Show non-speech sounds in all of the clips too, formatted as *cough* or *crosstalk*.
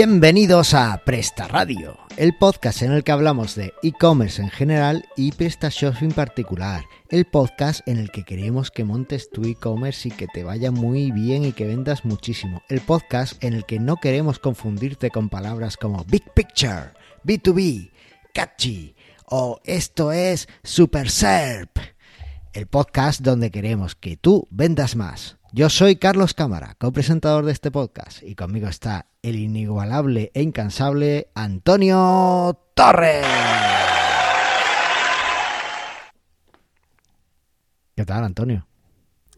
Bienvenidos a Presta Radio, el podcast en el que hablamos de e-commerce en general y PrestaShop en particular. El podcast en el que queremos que montes tu e-commerce y que te vaya muy bien y que vendas muchísimo. El podcast en el que no queremos confundirte con palabras como Big Picture, B2B, Catchy o esto es Super Serp. El podcast donde queremos que tú vendas más. Yo soy Carlos Cámara, copresentador de este podcast, y conmigo está el inigualable e incansable Antonio Torres. ¿Qué tal, Antonio?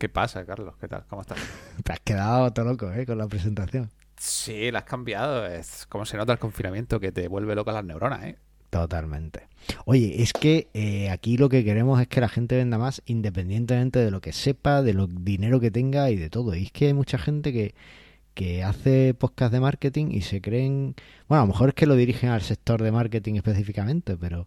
¿Qué pasa, Carlos? ¿Qué tal? ¿Cómo estás? *laughs* Te has quedado todo loco, ¿eh? Con la presentación. Sí, la has cambiado. Es como se nota el confinamiento que te vuelve loca las neuronas, ¿eh? Totalmente. Oye, es que eh, aquí lo que queremos es que la gente venda más independientemente de lo que sepa, de lo dinero que tenga y de todo. Y es que hay mucha gente que, que hace podcast de marketing y se creen, bueno, a lo mejor es que lo dirigen al sector de marketing específicamente, pero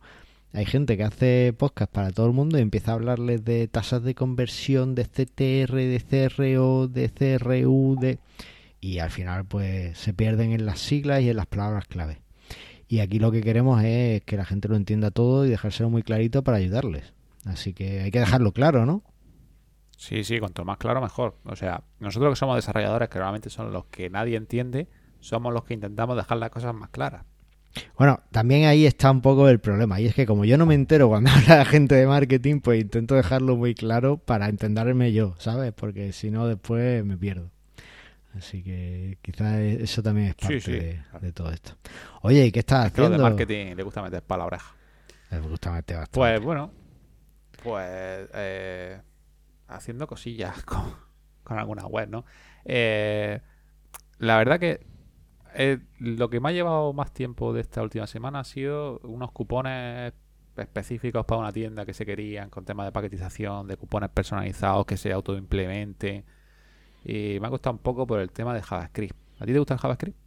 hay gente que hace podcast para todo el mundo y empieza a hablarles de tasas de conversión, de CTR, de CRO, de CRU, de... y al final pues se pierden en las siglas y en las palabras clave. Y aquí lo que queremos es que la gente lo entienda todo y dejárselo muy clarito para ayudarles. Así que hay que dejarlo claro, ¿no? Sí, sí, cuanto más claro mejor. O sea, nosotros que somos desarrolladores, que normalmente son los que nadie entiende, somos los que intentamos dejar las cosas más claras. Bueno, también ahí está un poco el problema. Y es que como yo no me entero cuando *laughs* habla la gente de marketing, pues intento dejarlo muy claro para entenderme yo, ¿sabes? Porque si no, después me pierdo. Así que quizás eso también es parte De, todo esto. Oye, ¿y qué estás haciendo? de marketing le gusta meter oreja. Le gusta meter bastante. Pues bueno, pues eh, haciendo cosillas *laughs* con, con alguna web, ¿no? Eh, la verdad que eh, lo que me ha llevado más tiempo de esta última semana ha sido unos cupones específicos para una tienda que se querían con temas de paquetización, de cupones personalizados que se autoimplementen y me ha costado un poco por el tema de JavaScript. ¿A ti te gusta el JavaScript?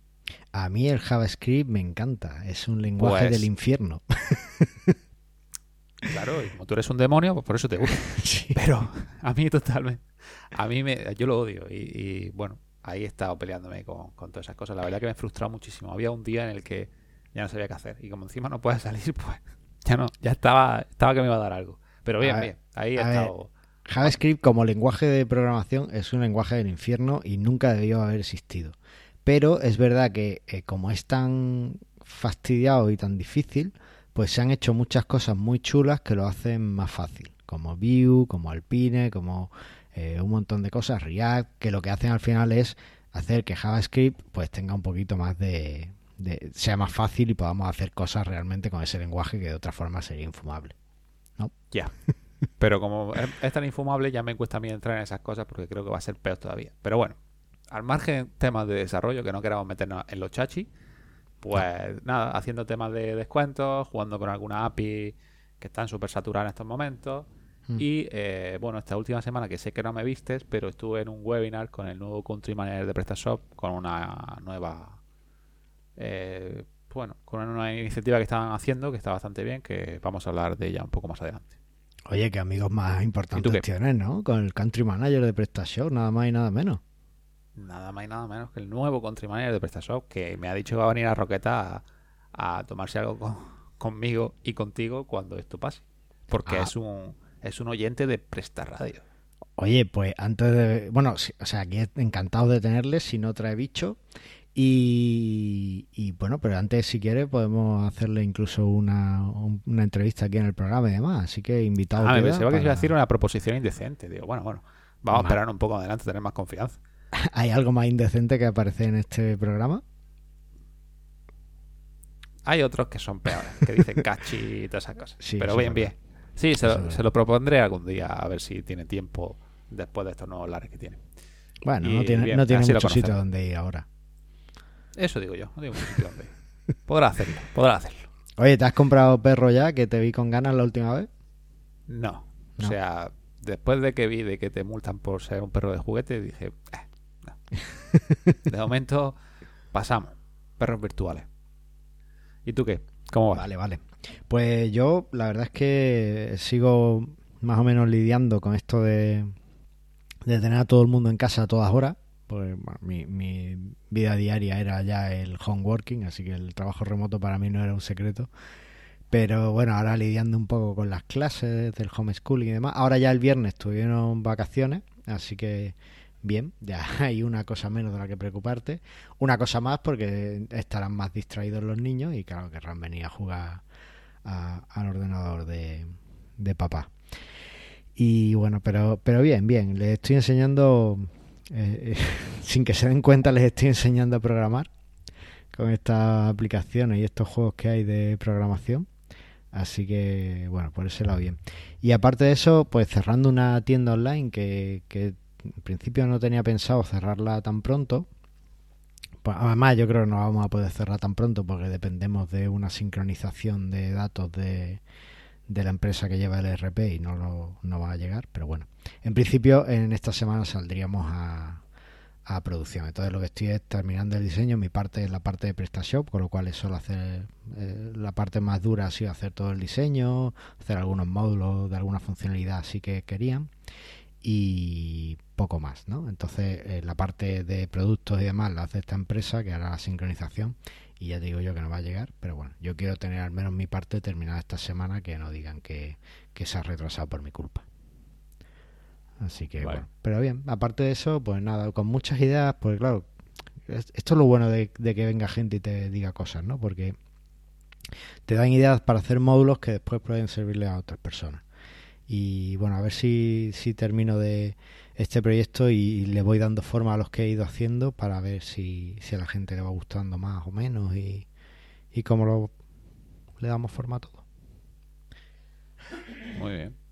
A mí el JavaScript me encanta. Es un lenguaje pues del infierno. *laughs* claro, y como tú eres un demonio, pues por eso te gusta. *laughs* Pero a mí totalmente. A mí me, yo lo odio. Y, bueno, ahí he estado peleándome con, todas esas cosas. La verdad que me he frustrado muchísimo. Había un día en el que ya no sabía qué hacer. Y como encima no puedes salir, *laughs* pues ya no, ya estaba, estaba que me iba a dar algo. Pero bien, bien. Ahí he estado. JavaScript como lenguaje de programación es un lenguaje del infierno y nunca debió haber existido. Pero es verdad que eh, como es tan fastidiado y tan difícil, pues se han hecho muchas cosas muy chulas que lo hacen más fácil, como Vue, como Alpine, como eh, un montón de cosas, React, que lo que hacen al final es hacer que JavaScript pues tenga un poquito más de, sea más fácil y podamos hacer cosas realmente con ese lenguaje que de otra forma sería infumable. ¿No? Ya. *laughs* Pero como es, tan infumable, ya me cuesta a mí entrar en esas cosas porque creo que va a ser peor todavía. Pero bueno, al margen temas de desarrollo, que no queramos meternos en los chachis, pues nada, haciendo temas de descuentos, jugando con alguna API que están súper saturadas en estos momentos. Mm. Y eh, bueno, esta última semana que sé que no me vistes, pero estuve en un webinar con el nuevo Country Manager de PrestaShop con una nueva. Eh, bueno, con una nueva iniciativa que estaban haciendo que está bastante bien, que vamos a hablar de ella un poco más adelante. Oye, qué amigos más importantes tienes, ¿no? Con el country manager de PrestaShop, nada más y nada menos. Nada más y nada menos que el nuevo country manager de PrestaShop, que me ha dicho que va a venir a Roqueta a, tomarse algo conmigo y contigo cuando esto pase. Porque ah. es un es un oyente de Presta Radio. Oye, pues antes de... Bueno, o sea, aquí encantado de tenerle, si no trae bicho. Y, bueno, pero antes, si quiere, podemos hacerle incluso una, una entrevista aquí en el programa y demás. Así que invitado. Ah, me pensaba que iba a decir una proposición indecente. Digo, bueno, bueno, vamos a esperar un poco adelante, tener más confianza. *laughs* ¿Hay algo más indecente que aparece en este programa? Hay otros que son peores, que dicen cachi y todas esas cosas. *laughs* pero bien, bien. Sí, se lo, se lo, propondré algún día a ver si tiene tiempo después de estos nuevos lares que tiene. Bueno, no tiene, no tiene mucho sitio donde ir ahora. Eso digo yo, no digo. Podrá hacerlo, podrá hacerlo. Oye, ¿te has comprado perro ya que te vi con ganas la última vez? No. O sea, después de que vi de que te multan por ser un perro de juguete, dije, eh, no. *laughs* De momento, pasamos. Perros virtuales. ¿Y tú qué? ¿Cómo va? Vale, vale. Pues yo, la verdad es que sigo más o menos lidiando con esto de, de tener a todo el mundo en casa a todas horas Pues mi, mi vida diaria era ya el home working, así que el trabajo remoto para mí no era un secreto. Pero bueno, ahora lidiando un poco con las clases del homeschooling y demás. Ahora ya el viernes tuvieron vacaciones, así que bien, ya *laughs* hay una cosa menos de la que preocuparte. Una cosa más porque estarán más distraídos los niños y claro, querrán venir a jugar al ordenador de, de papá. Y bueno, pero, pero bien, bien, les estoy enseñando, eh, *laughs* sin que se den cuenta, les estoy enseñando a programar con estas aplicaciones y estos juegos que hay de programación. Así que, bueno, por ese lado bien. Y aparte de eso, pues cerrando una tienda online que, que en principio no tenía pensado cerrarla tan pronto. Pues además, yo creo que no vamos a poder cerrar tan pronto porque dependemos de una sincronización de datos de, de la empresa que lleva el ERP y no, lo, no va a llegar. Pero bueno, en principio en esta semana saldríamos a, a producción. Entonces lo que estoy es terminando el diseño, mi parte es la parte de PrestaShop, con lo cual es solo hacer eh, la parte más dura ha sido hacer todo el diseño, hacer algunos módulos de alguna funcionalidad así que querían y poco más, ¿no? Entonces eh, la parte de productos y demás la hace esta empresa que hará la sincronización y ya digo yo que no va a llegar, pero bueno, yo quiero tener al menos mi parte terminada esta semana que no digan que, que se ha retrasado por mi culpa. Así que bueno, pero bien, aparte de eso, pues nada, con muchas ideas, pues claro, esto es lo bueno de, que venga gente y te diga cosas, ¿no? Porque te dan ideas para hacer módulos que después pueden servirle a otras personas. Y bueno, a ver si, si termino de este proyecto y, le voy dando forma a los que he ido haciendo para ver si, si a la gente le va gustando más o menos y, y cómo lo, le damos forma a todo. Muy bien.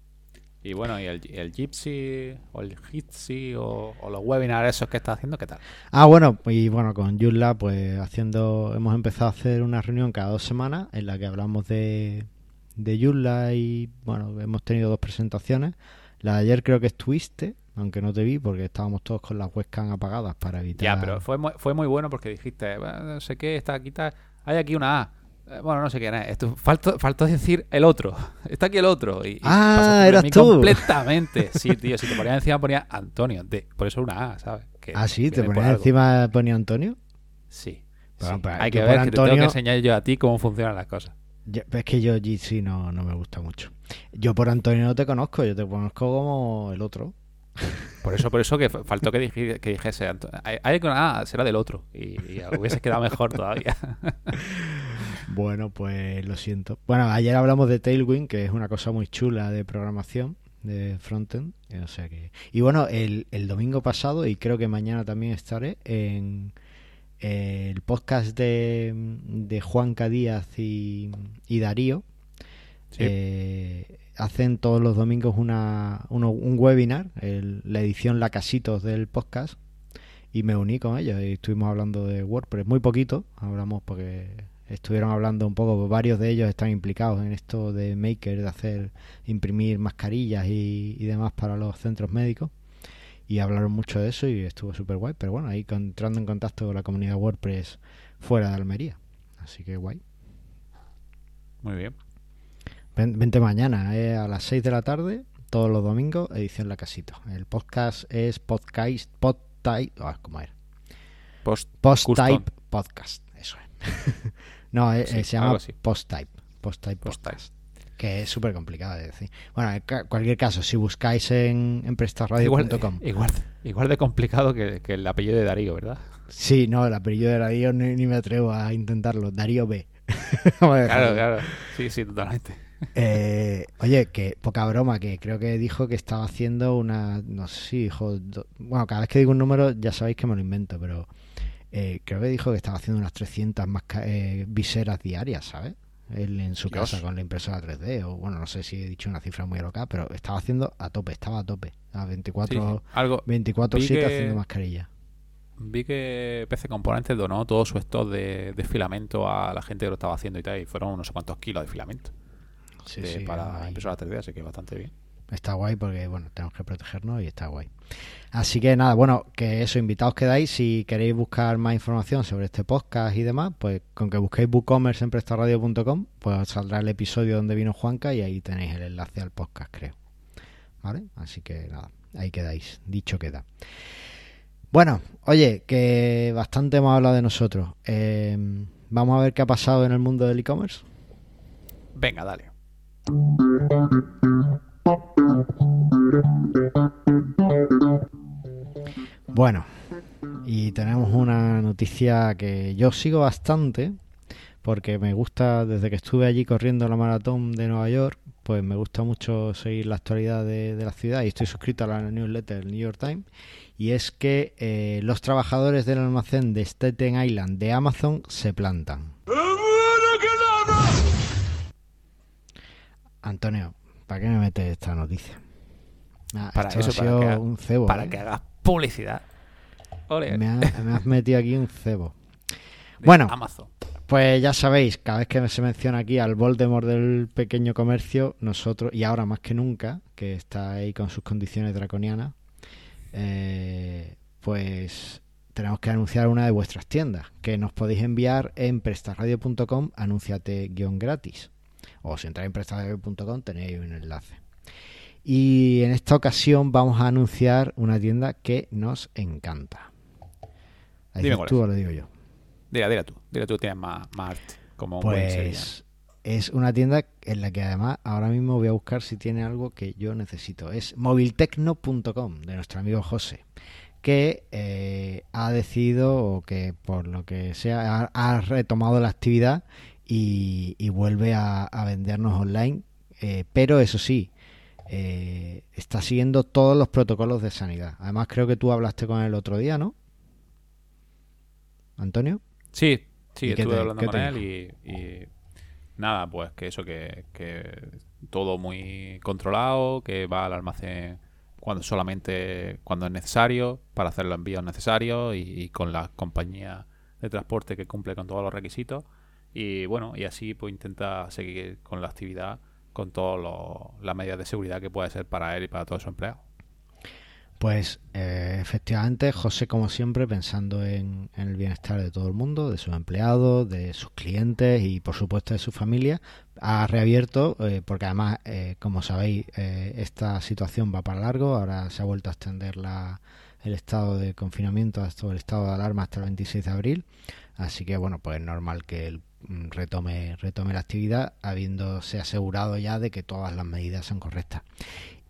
Y bueno, ¿y el, el Gypsy o el Jitsi o, los webinars esos que está haciendo, qué tal? Ah, bueno, y bueno, con Joomla pues haciendo, hemos empezado a hacer una reunión cada dos semanas en la que hablamos de, de Joomla y bueno, hemos tenido dos presentaciones. La de ayer creo que estuviste, aunque no te vi porque estábamos todos con las webcam apagadas para evitar... Ya, pero fue muy, fue muy bueno porque dijiste, no sé qué, está aquí, está... hay aquí una A eh, bueno, no sé quién es. Esto, faltó, faltó decir el otro. *laughs* Está aquí el otro. Y, ah, eras tú. Completamente. *laughs* Sí, tío. Si te ponía encima ponía Antonio. por eso una A, ¿sabes? ah, sí. ¿Te ponía encima ponía Antonio? Sí. Pues Hay que ver que te tengo que enseñar yo a ti cómo funcionan las cosas. es que yo sí no, no me gusta mucho. Yo por Antonio no te conozco. Yo te conozco como el otro. Por eso, por eso que faltó que, dijese, que dijese hay, que ah, será del otro. Y, y hubiese quedado mejor todavía. *laughs* Bueno, pues lo siento. Bueno, ayer hablamos de Tailwind, que es una cosa muy chula de programación de frontend. O sea que... Y bueno, el, el domingo pasado, y creo que mañana también estaré en el podcast de, de Juan Díaz y, y Darío. Eh, hacen todos los domingos una, un webinar, la edición Lacasitos del podcast, y me uní con ellos y estuvimos hablando de WordPress, muy poquito, hablamos porque estuvieron hablando un poco, varios de ellos están implicados en esto de Maker, de hacer, imprimir mascarillas y, demás para los centros médicos. Y hablaron mucho de eso y estuvo súper guay. Pero bueno, ahí entrando en contacto con la comunidad WordPress fuera de Almería. Así que guay. Muy bien. Vente mañana eh, a las 6 de la tarde, todos los domingos, edición La Casito. El podcast es podcast, podtype, oh, ¿cómo era? Post, type podcast, eso es. *laughs* no, eh, eh, se llama Post Type. Post Type Podcast. Que es súper complicado de decir. Bueno, en cualquier caso, si buscáis en, en prestarradio.com. Igual, igual, de complicado que, el apellido de Darío, ¿verdad? Sí, no, el apellido de Darío ni, me atrevo a intentarlo. Darío B. *laughs* claro, claro. Sí, sí, totalmente. Eh, oye, que poca broma, que creo que dijo que estaba haciendo una. No sé si dijo. Bueno, cada vez que digo un número ya sabéis que me lo invento, pero eh, creo que dijo que estaba haciendo unas 300 más eh, viseras diarias, ¿sabes? Él en su casa con la impresora 3D, o bueno, no sé si he dicho una cifra muy loca, pero estaba haciendo a tope, estaba a tope, a 24 24 7 haciendo mascarilla. Vi que PC Componentes donó todo su stock de, filamento a la gente que lo estaba haciendo y tal, y fueron no sé cuántos kilos de filamento sí, sí, para la impresora 3D, así que bastante bien está guay porque, bueno, tenemos que protegernos y está guay. Así que nada, bueno, que eso, invitados quedáis. Si queréis buscar más información sobre este podcast y demás, pues con que busquéis WooCommerce en prestarradio.com, pues saldrá el episodio donde vino Juanca y ahí tenéis el enlace al podcast, creo. ¿Vale? Así que nada, ahí quedáis. Dicho queda. Bueno, oye, que bastante hemos hablado de nosotros. Eh, Vamos a ver qué ha pasado en el mundo del e-commerce. Venga, dale. Bueno, y tenemos una noticia que yo sigo bastante porque me gusta, desde que estuve allí corriendo la maratón de Nueva York, pues me gusta mucho seguir la actualidad de, la ciudad y estoy suscrito a la newsletter del New York Times. Y es que eh, los trabajadores del almacén de Staten Island de Amazon se plantan. Antonio, ¿para qué me metes esta noticia? Ah, para eso, para, que, un cebo, para ¿eh? que hagas publicidad. Me, has metido aquí un cebo. *laughs* bueno, pues ya sabéis, cada vez que se menciona aquí al Voldemort del pequeño comercio, nosotros, y ahora más que nunca, que está ahí con sus condiciones draconianas, eh, pues tenemos que anunciar una de vuestras tiendas, que nos podéis enviar en prestarradio.com, anunciate-gratis. O si entráis en prestarradio.com tenéis un enlace. Y en esta ocasión vamos a anunciar una tienda que nos encanta. Dime tú o lo digo yo. Dile, dile tú, dile tú, tienes más, arte. Como pues es una tienda en la que además ahora mismo voy a buscar si tiene algo que yo necesito. Es moviltecno.com de nuestro amigo José que eh, ha decidido o que por lo que sea ha, retomado la actividad y, vuelve a, vendernos online eh, pero eso sí eh, está siguiendo todos los protocolos de sanidad además creo que tú hablaste con él otro día ¿no? Antonio sí sí estuve hablando con él y, nada pues que eso que, que todo muy controlado que va al almacén cuando solamente cuando es necesario, para hacer los envíos necesarios y, con la compañía de transporte que cumple con todos los requisitos. Y bueno, y así pues intenta seguir con la actividad con todas las medidas de seguridad que puede ser para él y para todos sus empleados. Pues eh, efectivamente, José, como siempre, pensando en, el bienestar de todo el mundo, de sus empleados, de sus clientes y, por supuesto, de su familia, ha reabierto, eh, porque además, eh, como sabéis, esta situación va para largo. Ahora se ha vuelto a extender la, el estado de confinamiento, hasta el estado de alarma hasta el 26 de abril. Así que, bueno, pues es normal que mm, retome, retome la actividad, habiéndose asegurado ya de que todas las medidas son correctas.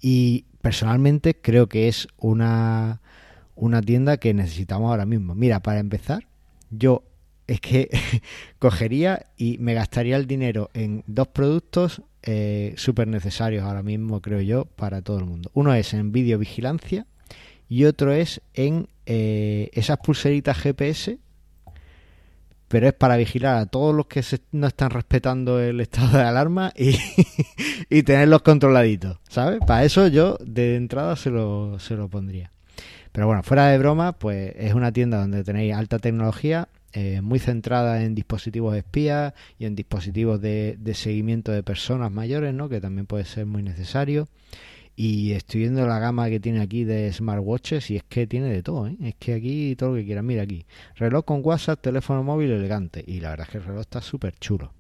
Y personalmente creo que es una, una tienda que necesitamos ahora mismo. Mira, para empezar, yo es que *laughs* cogería y me gastaría el dinero en dos productos eh, súper necesarios ahora mismo, creo yo, para todo el mundo. Uno es en videovigilancia y otro es en eh, esas pulseritas GPS pero es para vigilar a todos los que no están respetando el estado de alarma *laughs* y, tenerlos controladitos, ¿sabes? Para eso yo de entrada se lo, se lo pondría. Pero bueno, fuera de broma, pues es una tienda donde tenéis alta tecnología, eh, muy centrada en dispositivos espías y en dispositivos de, de seguimiento de personas mayores, ¿no? Que también puede ser muy necesario. Y estoy viendo la gama que tiene aquí de smartwatches y es que tiene de todo, ¿eh? Es que aquí todo lo que quieras. Mira aquí, reloj con WhatsApp, teléfono móvil elegante. Y la verdad es que el reloj está súper chulo.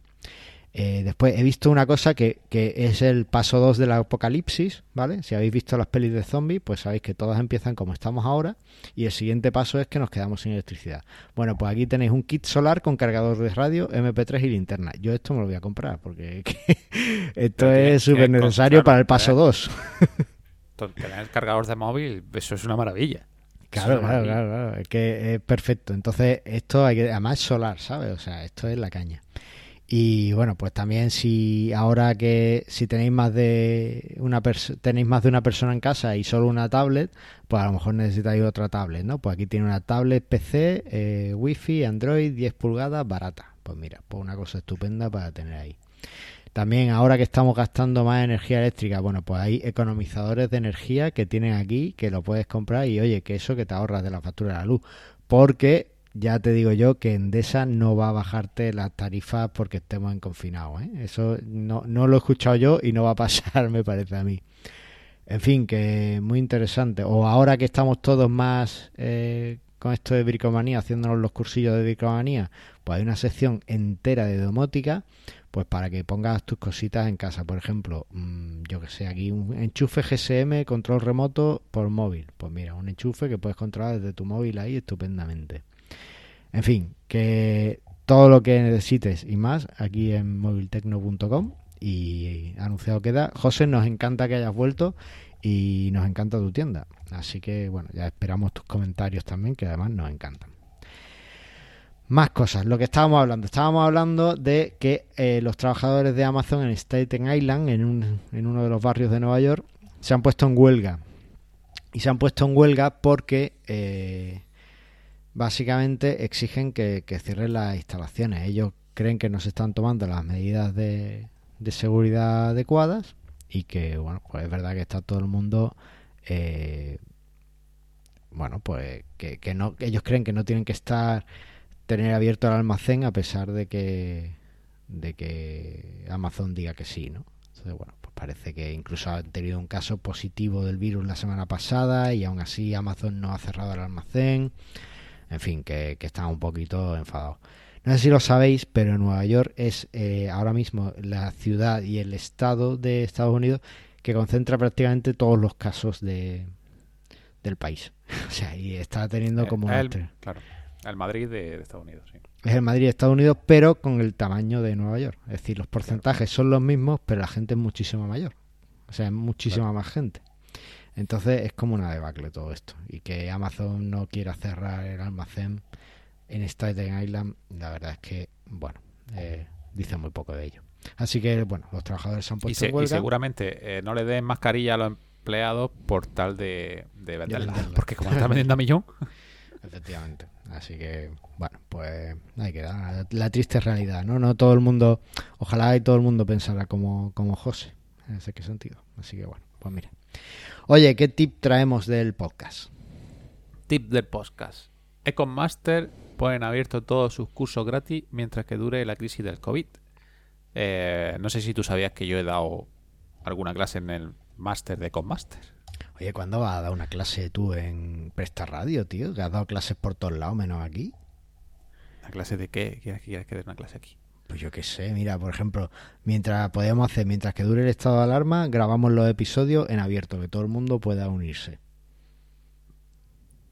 Eh, después he visto una cosa que, que es el paso 2 del apocalipsis, ¿vale? Si habéis visto las pelis de zombies, pues sabéis que todas empiezan como estamos ahora y el siguiente paso es que nos quedamos sin electricidad. Bueno, pues aquí tenéis un kit solar con cargador de radio, MP3 y linterna. Yo esto me lo voy a comprar porque *laughs* esto es súper necesario para el paso 2. *laughs* Tener el cargador de móvil, eso es una maravilla. Claro, claro, claro, claro, es que es perfecto. Entonces, esto hay que, además es solar, ¿sabes? O sea, esto es la caña. Y bueno, pues también si ahora que si tenéis más de una tenéis más de una persona en casa y solo una tablet, pues a lo mejor necesitáis otra tablet, ¿no? Pues aquí tiene una tablet PC, eh, Wi-Fi, Android, 10 pulgadas, barata. Pues mira, pues una cosa estupenda para tener ahí. También ahora que estamos gastando más energía eléctrica, bueno, pues hay economizadores de energía que tienen aquí que lo puedes comprar y oye, que eso que te ahorras de la factura de la luz. Porque ya te digo yo que Endesa no va a bajarte las tarifas porque estemos en confinado. ¿eh? Eso no, no lo he escuchado yo y no va a pasar, *laughs* me parece a mí. En fin, que muy interesante. O ahora que estamos todos más eh, con esto de bricomanía, haciéndonos los cursillos de bricomanía, pues hay una sección entera de domótica, pues para que pongas tus cositas en casa. Por ejemplo, mm, yo que sé, aquí un enchufe GSM, control remoto por móvil. Pues mira, un enchufe que puedes controlar desde tu móvil ahí estupendamente. En fin, que todo lo que necesites y más aquí en moviltecno.com y anunciado queda. José, nos encanta que hayas vuelto y nos encanta tu tienda. Así que bueno, ya esperamos tus comentarios también, que además nos encantan. Más cosas, lo que estábamos hablando. Estábamos hablando de que eh, los trabajadores de Amazon en Staten Island, en, un, en uno de los barrios de Nueva York, se han puesto en huelga. Y se han puesto en huelga porque eh, básicamente exigen que, cierren las instalaciones. Ellos creen que no se están tomando las medidas de, seguridad adecuadas y que, bueno, pues es verdad que está todo el mundo... Eh, bueno, pues que, que no, ellos creen que no tienen que estar tener abierto el almacén a pesar de que de que Amazon diga que sí, ¿no? Entonces, bueno, pues parece que incluso han tenido un caso positivo del virus la semana pasada y aún así Amazon no ha cerrado el almacén. En fin, que, que están un poquito enfadados. No sé si lo sabéis, pero Nueva York es eh, ahora mismo la ciudad y el estado de Estados Unidos que concentra prácticamente todos los casos de, del país. *laughs* o sea, y está teniendo eh, como... claro el Madrid de, Estados Unidos, sí. Es el Madrid de Estados Unidos, pero con el tamaño de Nueva York. Es decir, los porcentajes son los mismos, pero la gente es muchísimo mayor. O sea, es muchísima más gente. Entonces es como una debacle todo esto. Y que Amazon no quiera cerrar el almacén en Staten Island, la verdad es que, bueno, eh, dice muy poco de ello. Así que, bueno, los trabajadores se han puesto y, y seguramente eh, no le den mascarilla a los empleados por tal de, de venderla. Porque como están vendiendo a millón. *laughs* Efectivamente. Así que, bueno, pues hay que dar la, triste realidad, ¿no? No todo el mundo, ojalá y todo el mundo pensara como, como José, en ese sentido. Así que, bueno, pues mira. Oye, ¿qué tip traemos del podcast? Tip del podcast. Econmaster ponen abierto todos sus cursos gratis mientras que dure la crisis del COVID. Eh, no sé si tú sabías que yo he dado alguna clase en el máster de Econmaster. Oye, ¿cuándo vas a dar una clase tú en Presta Radio, tío? Que has dado clases por todos lados, menos aquí. ¿Una clase de qué? ¿Quieres, que dé una clase aquí? Pues yo qué sé, mira, por ejemplo, mientras podemos hacer, mientras que dure el estado de alarma, grabamos los episodios en abierto, que todo el mundo pueda unirse.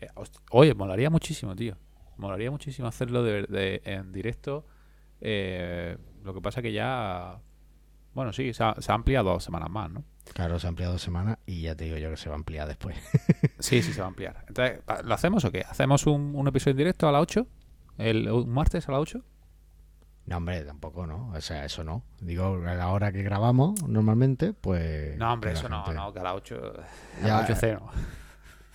Eh, oye, molaría muchísimo, tío. Molaría muchísimo hacerlo de, en directo. Eh, lo que pasa que ya bueno, sí, se ha, ampliado dos semanas más, ¿no? Claro, se ha ampliado dos semanas y ya te digo yo que se va a ampliar después. *laughs* sí, sí, se va a ampliar. Entonces, ¿lo hacemos o qué? ¿Hacemos un, episodio en directo a las 8? ¿El, ¿Un martes a las 8? No, hombre, tampoco, ¿no? O sea, eso no. Digo, a la hora que grabamos normalmente, pues... No, hombre, eso no, no, que a las 8... A las 8 cero.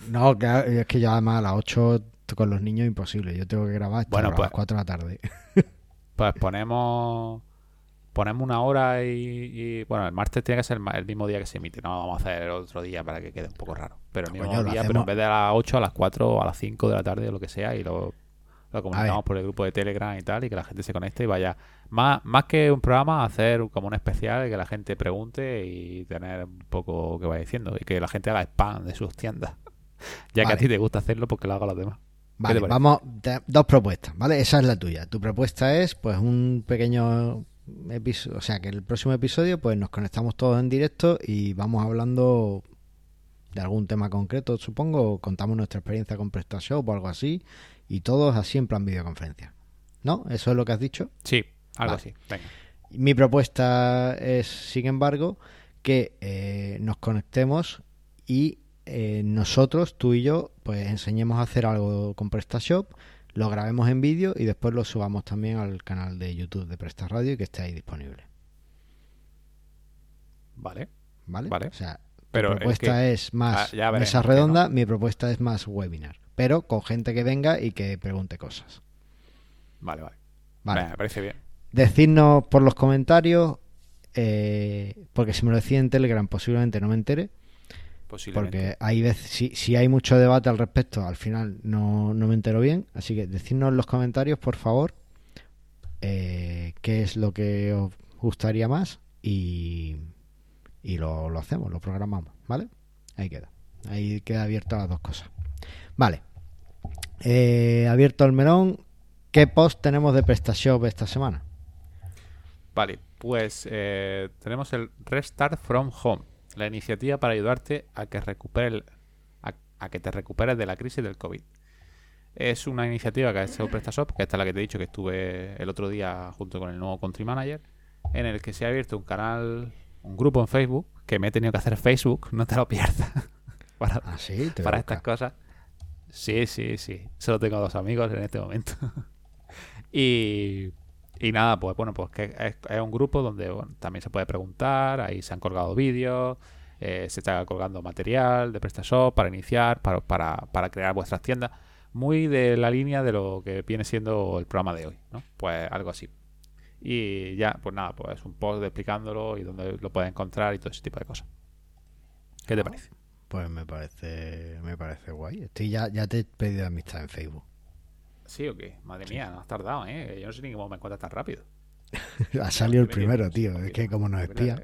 No, es que ya además a las 8 con los niños imposible. Yo tengo que grabar hasta a las 4 pues de la tarde. *laughs* Pues ponemos ponemos una hora y, bueno, el martes tiene que ser el, mismo día que se emite, no vamos a hacer otro día para que quede un poco raro, pero el mismo día, pero en vez de a las 8, a las 4 o a las 5 de la tarde o lo que sea y lo, lo comunicamos por el grupo de Telegram y tal y que la gente se conecte y vaya, más, más que un programa, hacer como un especial que la gente pregunte y tener un poco que vaya diciendo y que la gente haga spam de sus tiendas, *laughs* ya que a ti te gusta hacerlo porque lo hago los demás. Vale, vamos, dos propuestas, ¿vale? Esa es la tuya. Tu propuesta es, pues, un pequeño o sea que el próximo episodio pues nos conectamos todos en directo y vamos hablando de algún tema concreto, supongo, contamos nuestra experiencia con PrestaShop o algo así, y todos así en plan videoconferencia. ¿No? ¿Eso es lo que has dicho? Sí, algo así. Mi propuesta es, sin embargo, que eh, nos conectemos y eh, nosotros, tú y yo, pues enseñemos a hacer algo con PrestaShop lo grabemos en vídeo y después lo subamos también al canal de YouTube de Presta Radio y que esté ahí disponible. Vale. ¿Vale? O sea, pero mi propuesta es, más ah, mesa redonda, mi propuesta es más webinar. Pero con gente que venga y que pregunte cosas. Vale, vale. Vale. me parece bien. Decidnos por los comentarios, eh, porque si me lo decía en Telegram posiblemente no me entere. Porque hay veces, si, si, hay mucho debate al respecto, al final no, no me entero bien. Así que decidnos en los comentarios, por favor, eh, qué es lo que os gustaría más y, y lo, lo, hacemos, lo programamos, ¿vale? Ahí queda. Ahí queda abierto las dos cosas. Vale. Eh, abierto el melón. ¿Qué post tenemos de PrestaShop esta semana? Vale, Pues eh, tenemos el Restart from Home, la iniciativa para ayudarte a que recupere a, que te recuperes de la crisis del COVID. Es una iniciativa que ha hecho PrestaShop, que esta es la que te he dicho que estuve el otro día junto con el nuevo Country Manager, en el que se ha abierto un canal, un grupo en Facebook, que me he tenido que hacer Facebook, no te lo pierdas, *laughs* para, ¿Ah, para estas cosas. Sí, sí, sí. Solo tengo dos amigos en este momento. *laughs* y, y nada, pues bueno, pues que es, un grupo donde también se puede preguntar, ahí se han colgado vídeos, eh, se está colgando material de PrestaShop para iniciar, para, para, para crear vuestras tiendas. Muy de la línea de lo que viene siendo el programa de hoy, ¿no? Pues algo así. Y ya, pues nada, pues un post explicándolo y dónde lo puedes encontrar y todo ese tipo de cosas. ¿Qué te parece? Pues me parece, me parece guay. Estoy ya, ya te he pedido amistad en Facebook. ¿Sí o qué? Madre mía, no has tardado, ¿eh? Yo no sé ni cómo me encuentras tan rápido. *laughs* ha salido el primero, tío. Es que como nos espía.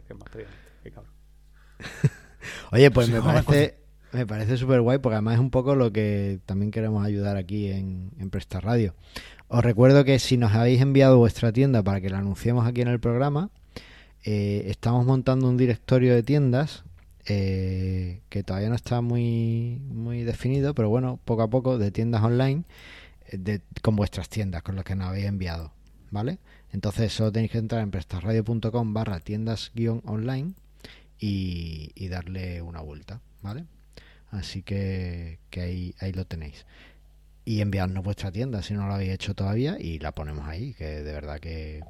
*laughs* Oye, pues *laughs* me parece, me parece súper guay porque además es un poco lo que también queremos ayudar aquí en, en Presta Radio. Os recuerdo que si nos habéis enviado vuestra tienda para que la anunciemos aquí en el programa, eh, estamos montando un directorio de tiendas eh, que todavía no está muy, muy definido, pero bueno, poco a poco, de tiendas online eh, con vuestras tiendas, con las que nos habéis enviado, ¿vale? Entonces solo tenéis que entrar en prestarradio.com barra tiendas-online y, darle una vuelta, ¿vale? Así que, que ahí, ahí lo tenéis. Y enviarnos vuestra tienda si no lo habéis hecho todavía y la ponemos ahí, que de verdad que,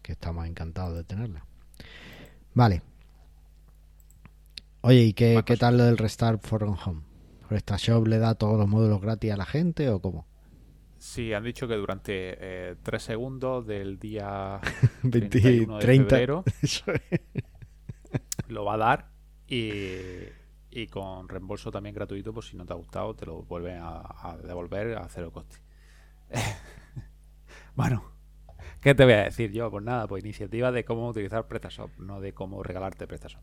que estamos encantados de tenerla. Vale, Oye, ¿y qué, qué tal lo del Restart for Home? ¿PrestaShop le da todos los módulos gratis a la gente o cómo? Sí, han dicho que durante eh, tres segundos del día *laughs* 20, de febrero *laughs* lo va a dar y, con reembolso también gratuito por si no te ha gustado te lo vuelven a, devolver a cero coste. *laughs* bueno, ¿qué te voy a decir yo? Pues nada, pues iniciativa de cómo utilizar PrestaShop, no de cómo regalarte PrestaShop.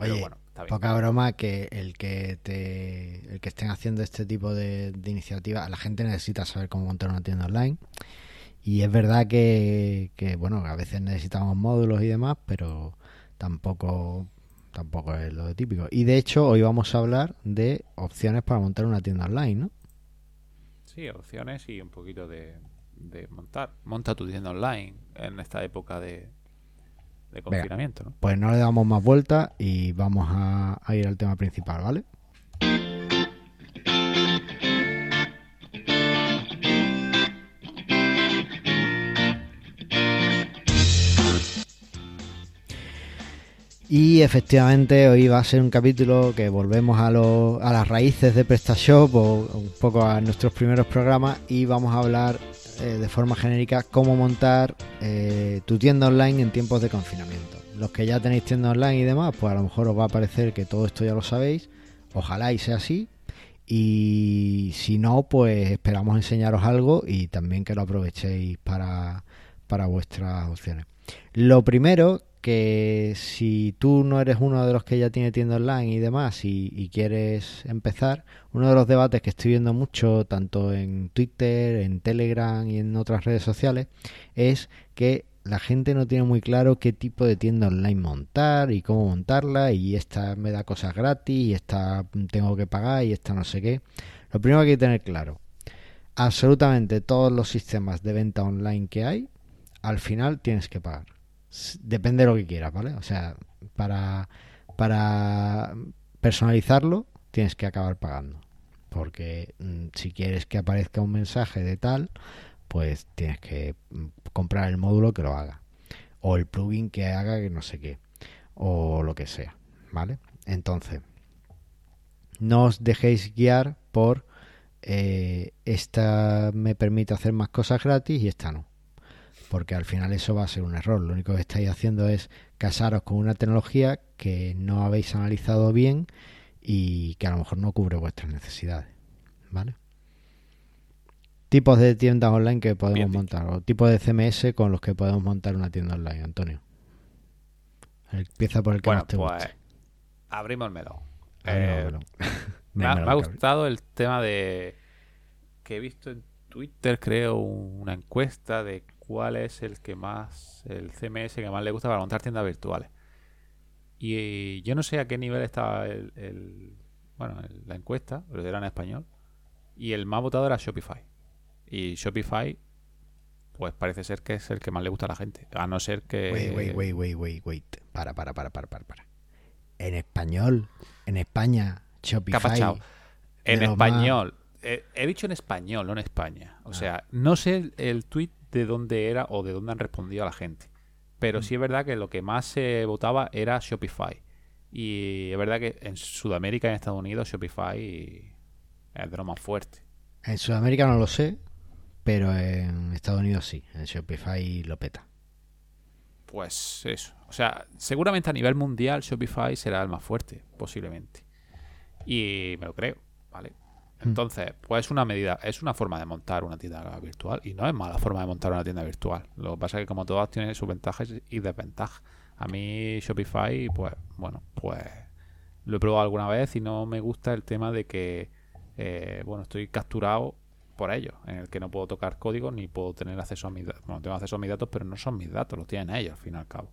Oye, poca broma que el que te el que estén haciendo este tipo de, de iniciativas, la gente necesita saber cómo montar una tienda online. Y es verdad que, que, bueno, a veces necesitamos módulos y demás, pero tampoco tampoco es lo típico. Y de hecho, hoy vamos a hablar de opciones para montar una tienda online, ¿no? Sí, opciones y un poquito de, de montar. Monta tu tienda online en esta época de, de confinamiento. Pues no le damos más vuelta y vamos a, ir al tema principal, ¿vale? Y efectivamente hoy va a ser un capítulo que volvemos a, las raíces de PrestaShop o un poco a nuestros primeros programas y vamos a hablar eh, de forma genérica cómo montar eh, tu tienda online en tiempos de confinamiento. Los que ya tenéis tienda online y demás, pues a lo mejor os va a parecer que todo esto ya lo sabéis. Ojalá y sea así. Y si no, pues esperamos enseñaros algo y también que lo aprovechéis para vuestras opciones. Lo primero que si tú no eres uno de los que ya tiene tienda online y demás y, quieres empezar, uno de los debates que estoy viendo mucho, tanto en Twitter, en Telegram y en otras redes sociales, es que la gente no tiene muy claro qué tipo de tienda online montar y cómo montarla y esta me da cosas gratis y esta tengo que pagar y esta no sé qué. Lo primero que hay que tener claro, absolutamente todos los sistemas de venta online que hay, al final tienes que pagar depende de lo que quieras, ¿vale? O sea, para, para personalizarlo tienes que acabar pagando. Porque mm, si quieres que aparezca un mensaje de tal, pues tienes que mm, comprar el módulo que lo haga. O el plugin que haga que no sé qué. O lo que sea, ¿vale? Entonces, no os dejéis guiar por eh, esta me permite hacer más cosas gratis y esta no porque al final eso va a ser un error. Lo único que estáis haciendo es casaros con una tecnología que no habéis analizado bien y que a lo mejor no cubre vuestras necesidades. ¿Vale? Tipos de tiendas online que podemos montar o tipos de CMS con los que podemos montar una tienda online, Antonio. Empieza por el que más te pues, Abrimos el melón. Eh, *laughs* *laughs* me, ha, gustado el tema de que he visto en Twitter, creo, una encuesta de cuál es el que más, el CMS que más le gusta para montar tiendas virtuales. Y yo no sé a qué nivel estaba el, bueno, la encuesta, pero era en español. Y el más votado era Shopify. Y Shopify, pues parece ser que es el que más le gusta a la gente. A no ser que. Wait, wait, wait, wait, wait, wait. Para, para, para, para, para, para. En español, en España, Shopify. En español. he dicho en español, no en España. O ah. sea, no sé el, el tweet de dónde era o de dónde han respondido a la gente. Pero mm. sí es verdad que lo que más se votaba era Shopify. Y es verdad que en Sudamérica y en Estados Unidos Shopify es de lo más fuerte. En Sudamérica no lo sé, pero en Estados Unidos sí. En Shopify lo peta. Pues eso. O sea, seguramente a nivel mundial Shopify será el más fuerte, posiblemente. Y me lo creo, ¿vale? Mm. Entonces, pues es una medida, es una forma de montar una tienda virtual y no es mala forma de montar una tienda virtual. Lo que pasa es que como todas tienen sus ventajas y desventajas. A mí Shopify, pues bueno, pues lo he probado alguna vez y no me gusta el tema de que, eh, bueno, estoy capturado por ellos, en el que no puedo tocar código ni puedo tener acceso a mis datos. Acceso a mis datos, pero no son mis datos, los tienen ellos al fin y al cabo.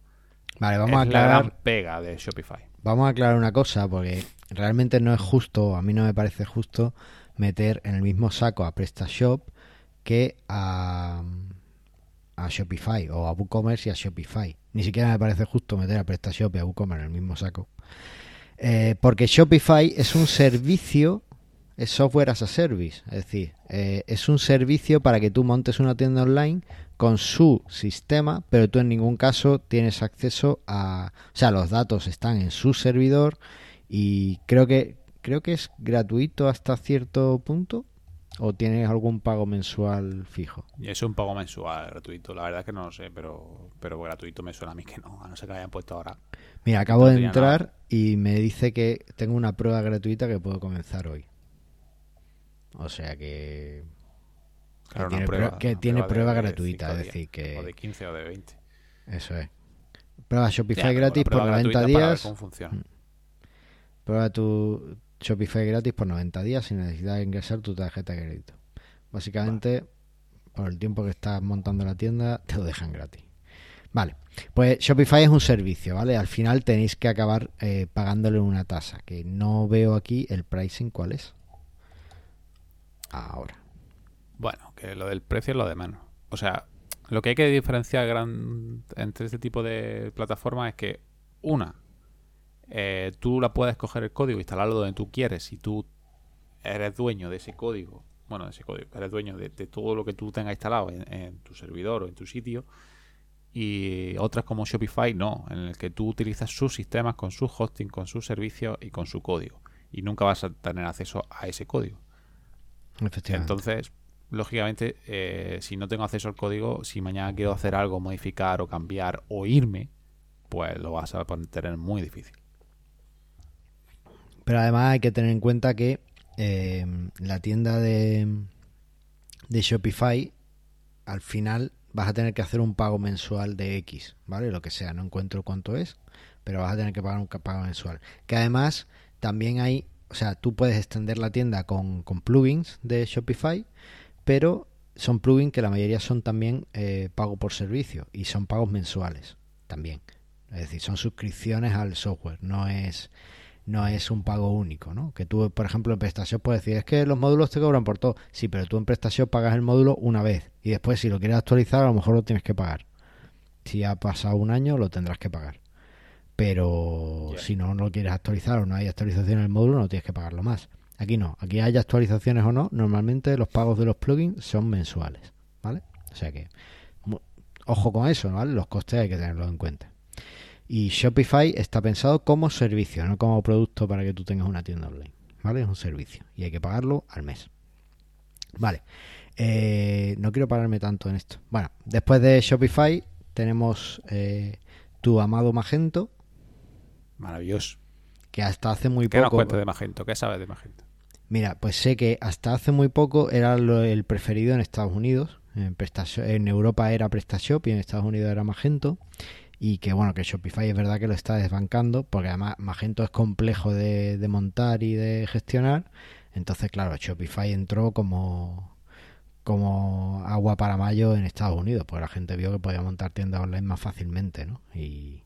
Vale, vamos a aclarar. La pega de Shopify. Vamos a aclarar una cosa, porque realmente no es justo, a mí no me parece justo meter en el mismo saco a PrestaShop que a, a Shopify o a WooCommerce y a Shopify. Ni siquiera me parece justo meter a PrestaShop y a WooCommerce en el mismo saco. Eh, porque Shopify es un servicio, es software as a service, es decir, eh, es un servicio para que tú montes una tienda online con su sistema, pero tú en ningún caso tienes acceso a, o sea, los datos están en su servidor y creo que creo que es gratuito hasta cierto punto ¿O tienes algún pago mensual fijo? Es un pago mensual gratuito, la verdad es que no lo sé, pero, pero gratuito me suena a mí que no, a no ser que hayan puesto ahora. Mira, acabo de entrar y me dice que tengo una prueba gratuita que puedo comenzar hoy. O sea que. Que tiene prueba, que tiene prueba gratuita, es decir, que. O de 15 o de 20. Eso es. Prueba Shopify gratis por 90 días. cómo funciona. Mm. Prueba tu, Shopify gratis por 90 días sin necesidad de ingresar tu tarjeta de crédito. Básicamente, por el tiempo que estás montando la tienda, te lo dejan gratis. Vale, pues Shopify es un servicio, ¿vale? Al final tenéis que acabar eh, pagándole una tasa, que no veo aquí el pricing, ¿cuál es? Ahora. Bueno, que lo del precio es lo de menos. O sea, lo que hay que diferenciar gran, entre este tipo de plataformas es que, una, eh, tú la puedes coger el código, instalarlo donde tú quieres y tú eres dueño de ese código, bueno, de ese código, eres dueño de, todo lo que tú tengas instalado en, tu servidor o en tu sitio. Y otras como Shopify no, en el que tú utilizas sus sistemas con su hosting, con sus servicios y con su código. Y nunca vas a tener acceso a ese código. Entonces, lógicamente, eh, si no tengo acceso al código, si mañana quiero hacer algo, modificar o cambiar o irme, pues lo vas a tener muy difícil. Pero además hay que tener en cuenta que eh, la tienda de, de Shopify, al final vas a tener que hacer un pago mensual de X, ¿vale? Lo que sea, no encuentro cuánto es, pero vas a tener que pagar un pago mensual. Que además también hay, o sea, tú puedes extender la tienda con, con plugins de Shopify, pero son plugins que la mayoría son también eh, pago por servicio y son pagos mensuales también. Es decir, son suscripciones al software, no es no es un pago único, ¿no? Que tú, por ejemplo, en PrestaShop puedes decir, es que los módulos te cobran por todo. Sí, pero tú en PrestaShop pagas el módulo una vez y después si lo quieres actualizar a lo mejor lo tienes que pagar. Si ha pasado un año lo tendrás que pagar. Pero si no, no lo quieres actualizar o no hay actualización en el módulo, no tienes que pagarlo más. Aquí no, aquí hay actualizaciones o no, normalmente los pagos de los plugins son mensuales, ¿vale? O sea que, ojo con eso, ¿vale? Los costes hay que tenerlos en cuenta. Y Shopify está pensado como servicio, no como producto para que tú tengas una tienda online. ¿Vale? Es un servicio y hay que pagarlo al mes. Vale. Eh, no quiero pararme tanto en esto. Bueno, después de Shopify tenemos eh, tu amado Magento. Maravilloso. Que hasta hace muy poco. ¿Qué de Magento? ¿Qué sabes de Magento? Mira, pues sé que hasta hace muy poco era el preferido en Estados Unidos. En, en Europa era PrestaShop y en Estados Unidos era Magento y que bueno, que Shopify es verdad que lo está desbancando, porque además Magento es complejo de, montar y de gestionar, entonces claro, Shopify entró como como agua para mayo en Estados Unidos, porque la gente vio que podía montar tiendas online más fácilmente, ¿no? Y,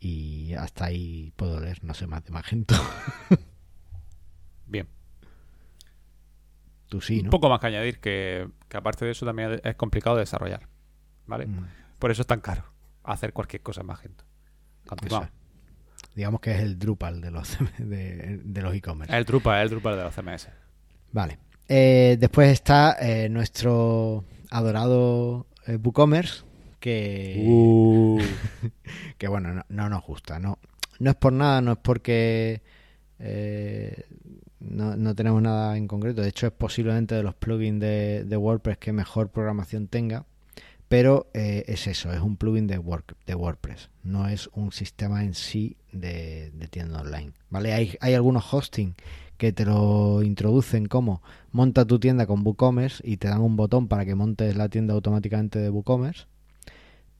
y hasta ahí puedo leer, no sé más de Magento. *laughs* Bien. Tú sí, ¿no? Un poco más que añadir que, que aparte de eso también es complicado de desarrollar. ¿Vale? Mm, Por eso es tan caro hacer cualquier cosa en Magento. Continuamos. eso es. Digamos que es el Drupal de los *laughs* de, de los e-commerce. El Drupal, el Drupal de los CMS. Vale. Eh, después está eh, nuestro adorado eh, WooCommerce, que, Uh. *laughs* que bueno, no, no nos gusta. No, no es por nada, no es porque eh, no, no tenemos nada en concreto. De hecho, es posiblemente de los plugins de, de WordPress que mejor programación tenga. Pero eh, es eso, es un plugin de, WordPress, no es un sistema en sí de, de tienda online. ¿vale? Hay, hay algunos hosting que te lo introducen como monta tu tienda con WooCommerce y te dan un botón para que montes la tienda automáticamente de WooCommerce,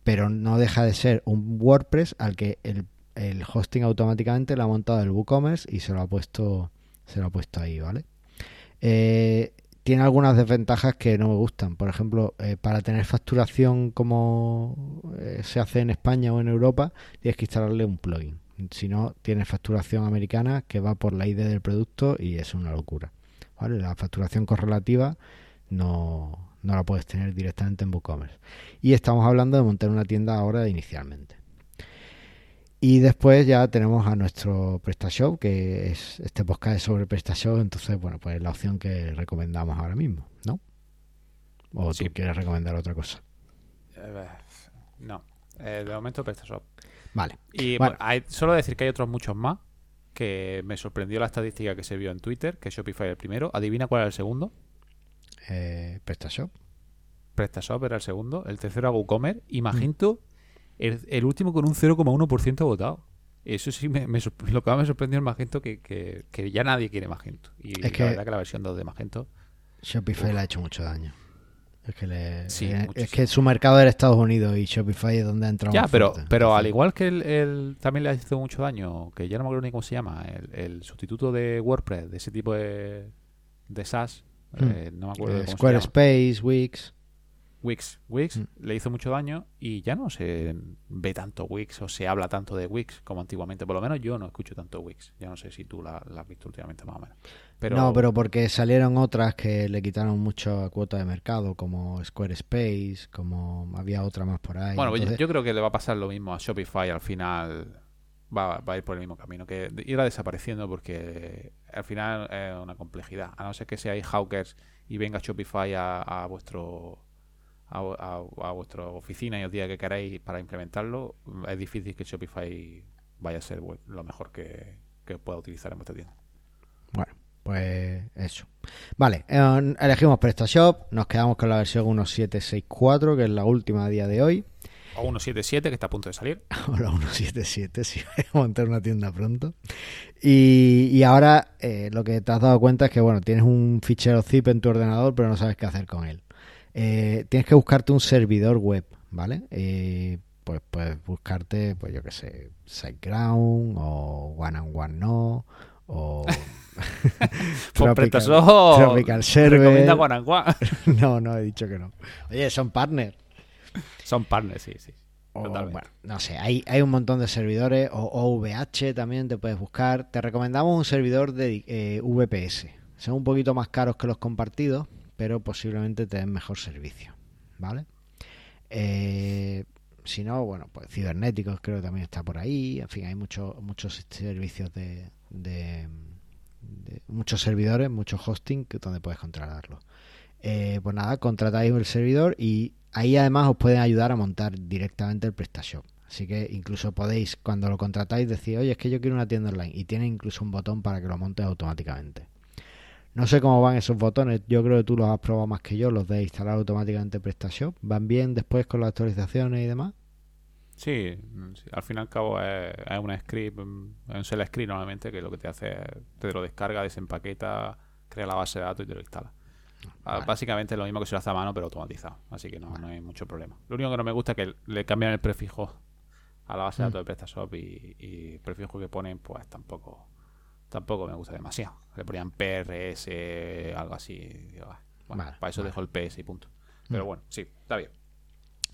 pero no deja de ser un WordPress al que el, el hosting automáticamente lo ha montado el WooCommerce y se lo ha puesto, se lo ha puesto ahí, ¿vale? Eh, tiene algunas desventajas que no me gustan. Por ejemplo, eh, para tener facturación como eh, se hace en España o en Europa, tienes que instalarle un plugin. Si no, tienes facturación americana que va por la ID del producto y es una locura. ¿Vale? La facturación correlativa no, no la puedes tener directamente en WooCommerce. Y estamos hablando de montar una tienda ahora inicialmente. Y después ya tenemos a nuestro PrestaShop, que es este podcast es sobre PrestaShop, entonces, bueno, pues es la opción que recomendamos ahora mismo, ¿no? ¿O Sí. tú quieres recomendar otra cosa? Eh, no. Eh, de momento PrestaShop. Vale, Y Bueno. bueno, hay, solo decir que hay otros muchos más que me sorprendió la estadística que se vio en Twitter, que Shopify era el primero. Adivina cuál era el segundo. eh, PrestaShop. PrestaShop era el segundo. El tercero era WooCommerce. Y Magento, el, el último con un 0,1% votado. Eso sí, me, *laughs* lo que más me sorprendió en Magento que, que, que ya nadie quiere Magento. Y Es la verdad que la versión 2 de Magento... Shopify Uf. le ha hecho mucho daño. Es que, le- Sí, es que su mercado era Estados Unidos y Shopify es donde ha entrado Ya, pero, fuerte. pero al igual que el, el- también le ha hecho mucho daño, que ya no me acuerdo ni cómo se llama, el, el sustituto de WordPress, de ese tipo de, de SaaS, Hmm. eh, no me acuerdo eh, cómo. Squarespace, Wix. Wix. Wix Mm. le hizo mucho daño y ya no se ve tanto Wix o se habla tanto de Wix como antiguamente. Por lo menos yo no escucho tanto Wix. Ya no sé si tú la, la has visto últimamente más o menos. Pero, No, pero porque salieron otras que le quitaron mucha cuota de mercado, como Squarespace, como había otra más por ahí. Bueno, pues yo- creo que le va a pasar lo mismo a Shopify al final. Va, va a ir por el mismo camino, que irá desapareciendo porque al final es una complejidad. A no ser que seáis hawkers y venga Shopify a, a vuestro a, a- a vuestra oficina y os diga que queréis para implementarlo, es difícil que Shopify vaya a ser lo mejor que, que pueda utilizar en vuestra tienda. Bueno, pues eso. Vale, eh, elegimos PrestaShop, nos quedamos con la versión 1764, que es la última a día de hoy. O 177 que está a punto de salir. *laughs* o la 177 si voy a montar una tienda pronto. Y, y ahora eh, lo que te has dado cuenta es que bueno, tienes un fichero zip en tu ordenador, pero no sabes qué hacer con él. Eh, tienes que buscarte un servidor web, ¿vale? Eh, pues puedes buscarte, pues yo qué sé, SiteGround o One and One No o *laughs* Pues Tropical- Tropical Server. recomienda One and One. *laughs* No, no he dicho que no. Oye, son partners. Son partners, sí, sí. O, bueno, no sé, hay, hay un montón de servidores, o OVH también te puedes buscar. Te recomendamos un servidor de eh, VPS. Son un poquito más caros que los compartidos, pero posiblemente te den mejor servicio, ¿vale? Eh, si no, bueno, pues cibernéticos creo que también está por ahí. En fin, hay muchos muchos servicios de, muchos servidores, muchos hosting donde puedes controlarlos. Eh, pues nada, contratáis el servidor y ahí además os pueden ayudar a montar directamente el PrestaShop. Así que incluso podéis, cuando lo contratáis, decir, oye, es que yo quiero una tienda online. Y tiene incluso un botón para que lo montes automáticamente. No sé cómo van esos botones. Yo creo que tú los has probado más que yo, los de instalar automáticamente PrestaShop. ¿Van bien después con las actualizaciones y demás? Sí, sí, al fin y al cabo es, es un script, mm, es un shell script normalmente que lo que te hace es te lo descarga, desempaqueta, crea la base de datos y te lo instala. Ah, Vale. Básicamente es lo mismo que se lo hace a mano, pero automatizado. Así que no, no hay mucho problema. Lo único que no me gusta es que le cambian el prefijo a la base de Mm. datos de PrestaShop y, y el prefijo que ponen, pues tampoco tampoco me gusta demasiado. Le ponían PRS, algo así. digo, ah. Bueno, Vale, para eso vale. dejo el PS y punto. Pero Mm. bueno, sí, está bien.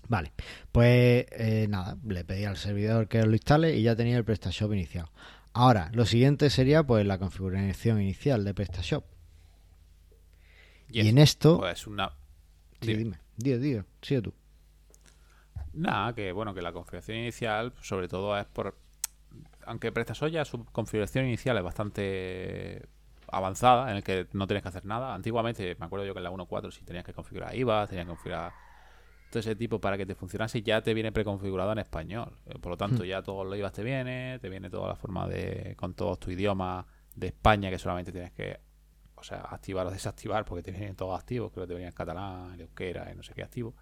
Vale, pues eh, nada, le pedí al servidor que lo instale y ya tenía el PrestaShop iniciado. Ahora, lo siguiente sería pues la configuración inicial de PrestaShop. Yes. Y en esto, Pues una... sí, dime. dime, digo, sigue tú. Nada, que bueno, que la configuración inicial, sobre todo es por. Aunque PrestaShop ya su configuración inicial es bastante avanzada, en el que no tienes que hacer nada. Antiguamente, me acuerdo yo que en la 1.4 sí tenías que configurar IVA, tenías que configurar todo ese tipo para que te funcionase, ya te viene preconfigurado en español. Eh, Por lo tanto, Hmm. ya todos los IVAs te viene, te viene toda la forma de. con todos tus idiomas de España, que solamente tienes que. O sea, activar o desactivar, porque te vienen todos activos. Creo que te venía en catalán, en euskera, y no sé qué activo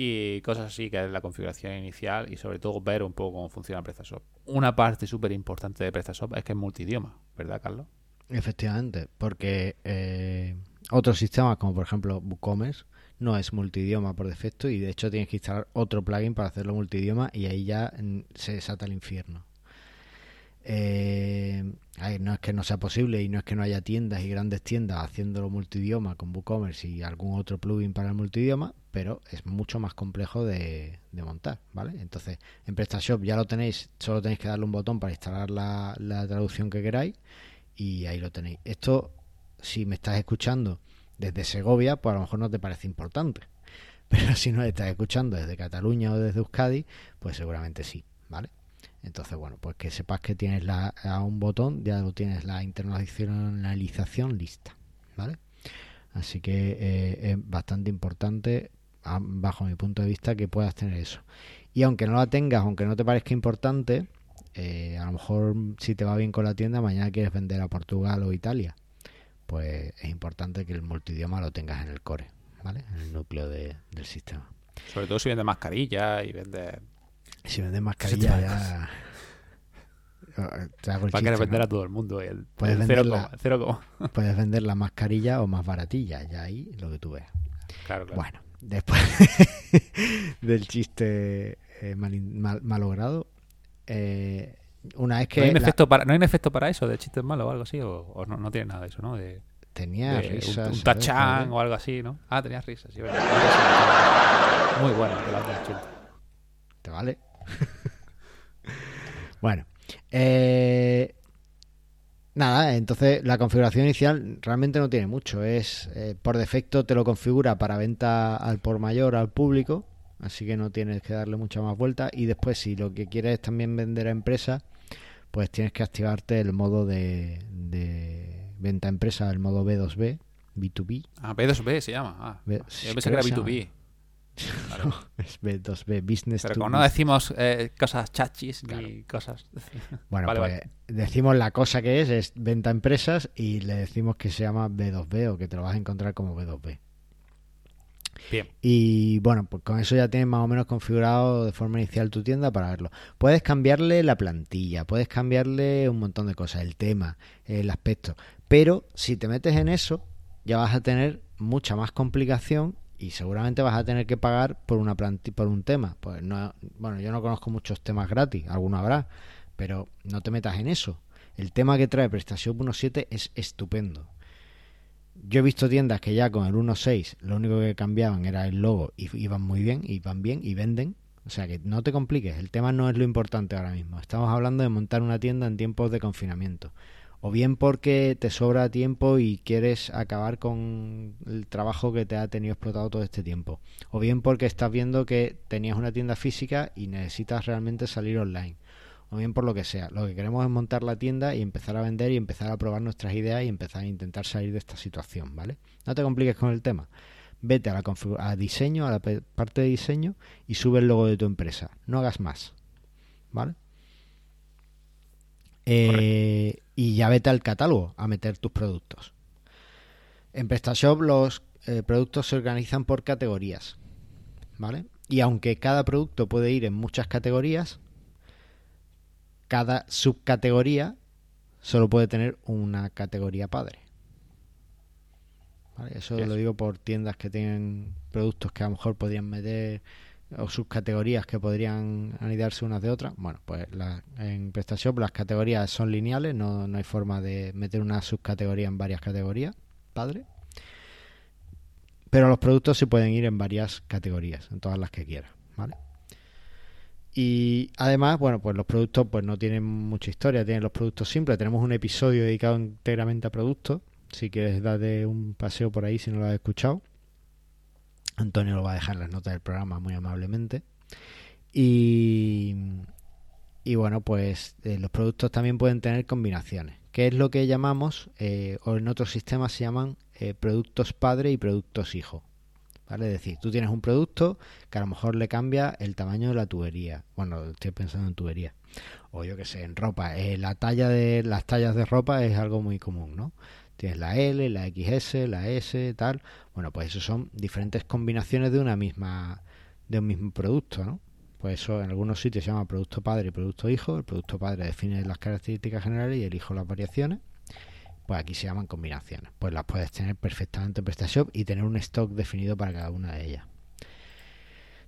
y cosas así que es la configuración inicial y sobre todo ver un poco cómo funciona PrestaShop. Una parte súper importante de PrestaShop es que es multidioma, ¿verdad, Carlos? Efectivamente, porque eh, otros sistemas como por ejemplo WooCommerce no es multidioma por defecto y de hecho tienes que instalar otro plugin para hacerlo multidioma y ahí ya mm, se desata el infierno. Eh, no es que no sea posible y no es que no haya tiendas y grandes tiendas haciéndolo multidioma con WooCommerce y algún otro plugin para el multidioma, pero es mucho más complejo de, montar, ¿vale? Entonces, en PrestaShop ya lo tenéis, solo tenéis que darle un botón para instalar la, la traducción que queráis y ahí lo tenéis. Esto, si me estás escuchando desde Segovia, pues a lo mejor no te parece importante. *laughs* Pero si no estás escuchando desde Cataluña o desde Euskadi, pues seguramente sí, ¿vale? Entonces, bueno, pues que sepas que tienes la, a un botón, ya lo tienes la internacionalización lista, ¿vale? Así que eh, es bastante importante, bajo mi punto de vista, que puedas tener eso. Y aunque no la tengas, aunque no te parezca importante, eh, a lo mejor si te va bien con la tienda, mañana quieres vender a Portugal o Italia, pues es importante que el multidioma lo tengas en el core, ¿vale? En el núcleo de- del sistema. Sobre todo si vendes mascarillas y vendes... Si vendes mascarilla ya... El Para querer chiste, vender a todo el mundo. el, Puedes el cero venderla. coma- cero coma. *laughs* Puedes vender la mascarilla o más baratilla, ya ahí lo que tú veas. Claro, claro. Bueno, después *laughs* del chiste eh, mal, mal- malogrado, eh, una vez que ¿No, hay un la- efecto para, ¿No hay un efecto para eso de chistes malos o algo así? ¿O, o no, no tiene nada de eso, no? De, tenía de risas, un, un tachán o algo así, ¿no? Ah, tenías risas, sí, *laughs* Muy bueno, que la. ¿Te vale? *laughs* bueno. Eh, nada, entonces la configuración inicial realmente no tiene mucho. Es eh, por defecto te lo configura para venta al por mayor al público, así que no tienes que darle mucha más vuelta. Y después, si lo que quieres es también vender a empresa, pues tienes que activarte el modo de, venta a empresa, el modo B2B, B2B. Ah, B2B se llama. Ah, B, yo pensé que era B2B. *laughs* Es B2B, Business Pero como no decimos eh, cosas chachis ni cosas. *laughs* Bueno, pues decimos la cosa que es, es venta a empresas y le decimos que se llama B2B o que te lo vas a encontrar como B2B. Bien. Y bueno, pues con eso ya tienes más o menos configurado de forma inicial tu tienda para verlo. Puedes cambiarle la plantilla, puedes cambiarle un montón de cosas, el tema, el aspecto. Pero si te metes en eso, ya vas a tener mucha más complicación y seguramente vas a tener que pagar por una por un tema. Pues no, bueno, yo no conozco muchos temas gratis, alguno habrá, pero no te metas en eso. El tema que trae PrestaShop 1.7 es estupendo. Yo he visto tiendas que ya con el 1.6 lo único que cambiaban era el logo y iban muy bien, y van bien y venden. O sea que no te compliques, el tema no es lo importante ahora mismo. Estamos hablando de montar una tienda en tiempos de confinamiento. O bien porque te sobra tiempo y quieres acabar con el trabajo que te ha tenido explotado todo este tiempo. O bien porque estás viendo que tenías una tienda física y necesitas realmente salir online. O bien por lo que sea. Lo que queremos es montar la tienda y empezar a vender y empezar a probar nuestras ideas y empezar a intentar salir de esta situación, ¿vale? No te compliques con el tema. Vete a la diseño, a la parte de diseño y sube el logo de tu empresa. No hagas más. ¿Vale? Eh, y ya vete al catálogo a meter tus productos. En PrestaShop los eh, productos se organizan por categorías. ¿Vale? Y aunque cada producto puede ir en muchas categorías, cada subcategoría solo puede tener una categoría padre. ¿Vale? Eso Yes. lo digo por tiendas que tienen productos que a lo mejor podrían meter o subcategorías que podrían anidarse unas de otras. Bueno, pues la- en PrestaShop las categorías son lineales, no, no hay forma de meter una subcategoría en varias categorías, padre. Pero los productos se pueden ir en varias categorías, en todas las que quieras, ¿vale? Y además, bueno, pues los productos pues no tienen mucha historia, tienen los productos simples. Tenemos un episodio dedicado íntegramente a productos. Si quieres darte un paseo por ahí si no lo has escuchado. Antonio lo va a dejar en las notas del programa muy amablemente. Y, y bueno, pues eh, los productos también pueden tener combinaciones, que es lo que llamamos, eh, o en otros sistemas se llaman eh, productos padre y productos hijo. ¿Vale? Es decir, tú tienes un producto que a lo mejor le cambia el tamaño de la tubería. Bueno, estoy pensando en tubería. O yo que sé, en ropa. la talla de las tallas de ropa es algo muy común, ¿no? Tienes la L, la XS, la S, tal. Bueno, pues eso son diferentes combinaciones de una misma de un mismo producto, ¿no? Pues eso en algunos sitios se llama producto padre y producto hijo. El producto padre define las características generales y el hijo las variaciones. Pues aquí se llaman combinaciones. Pues las puedes tener perfectamente en PrestaShop y tener un stock definido para cada una de ellas.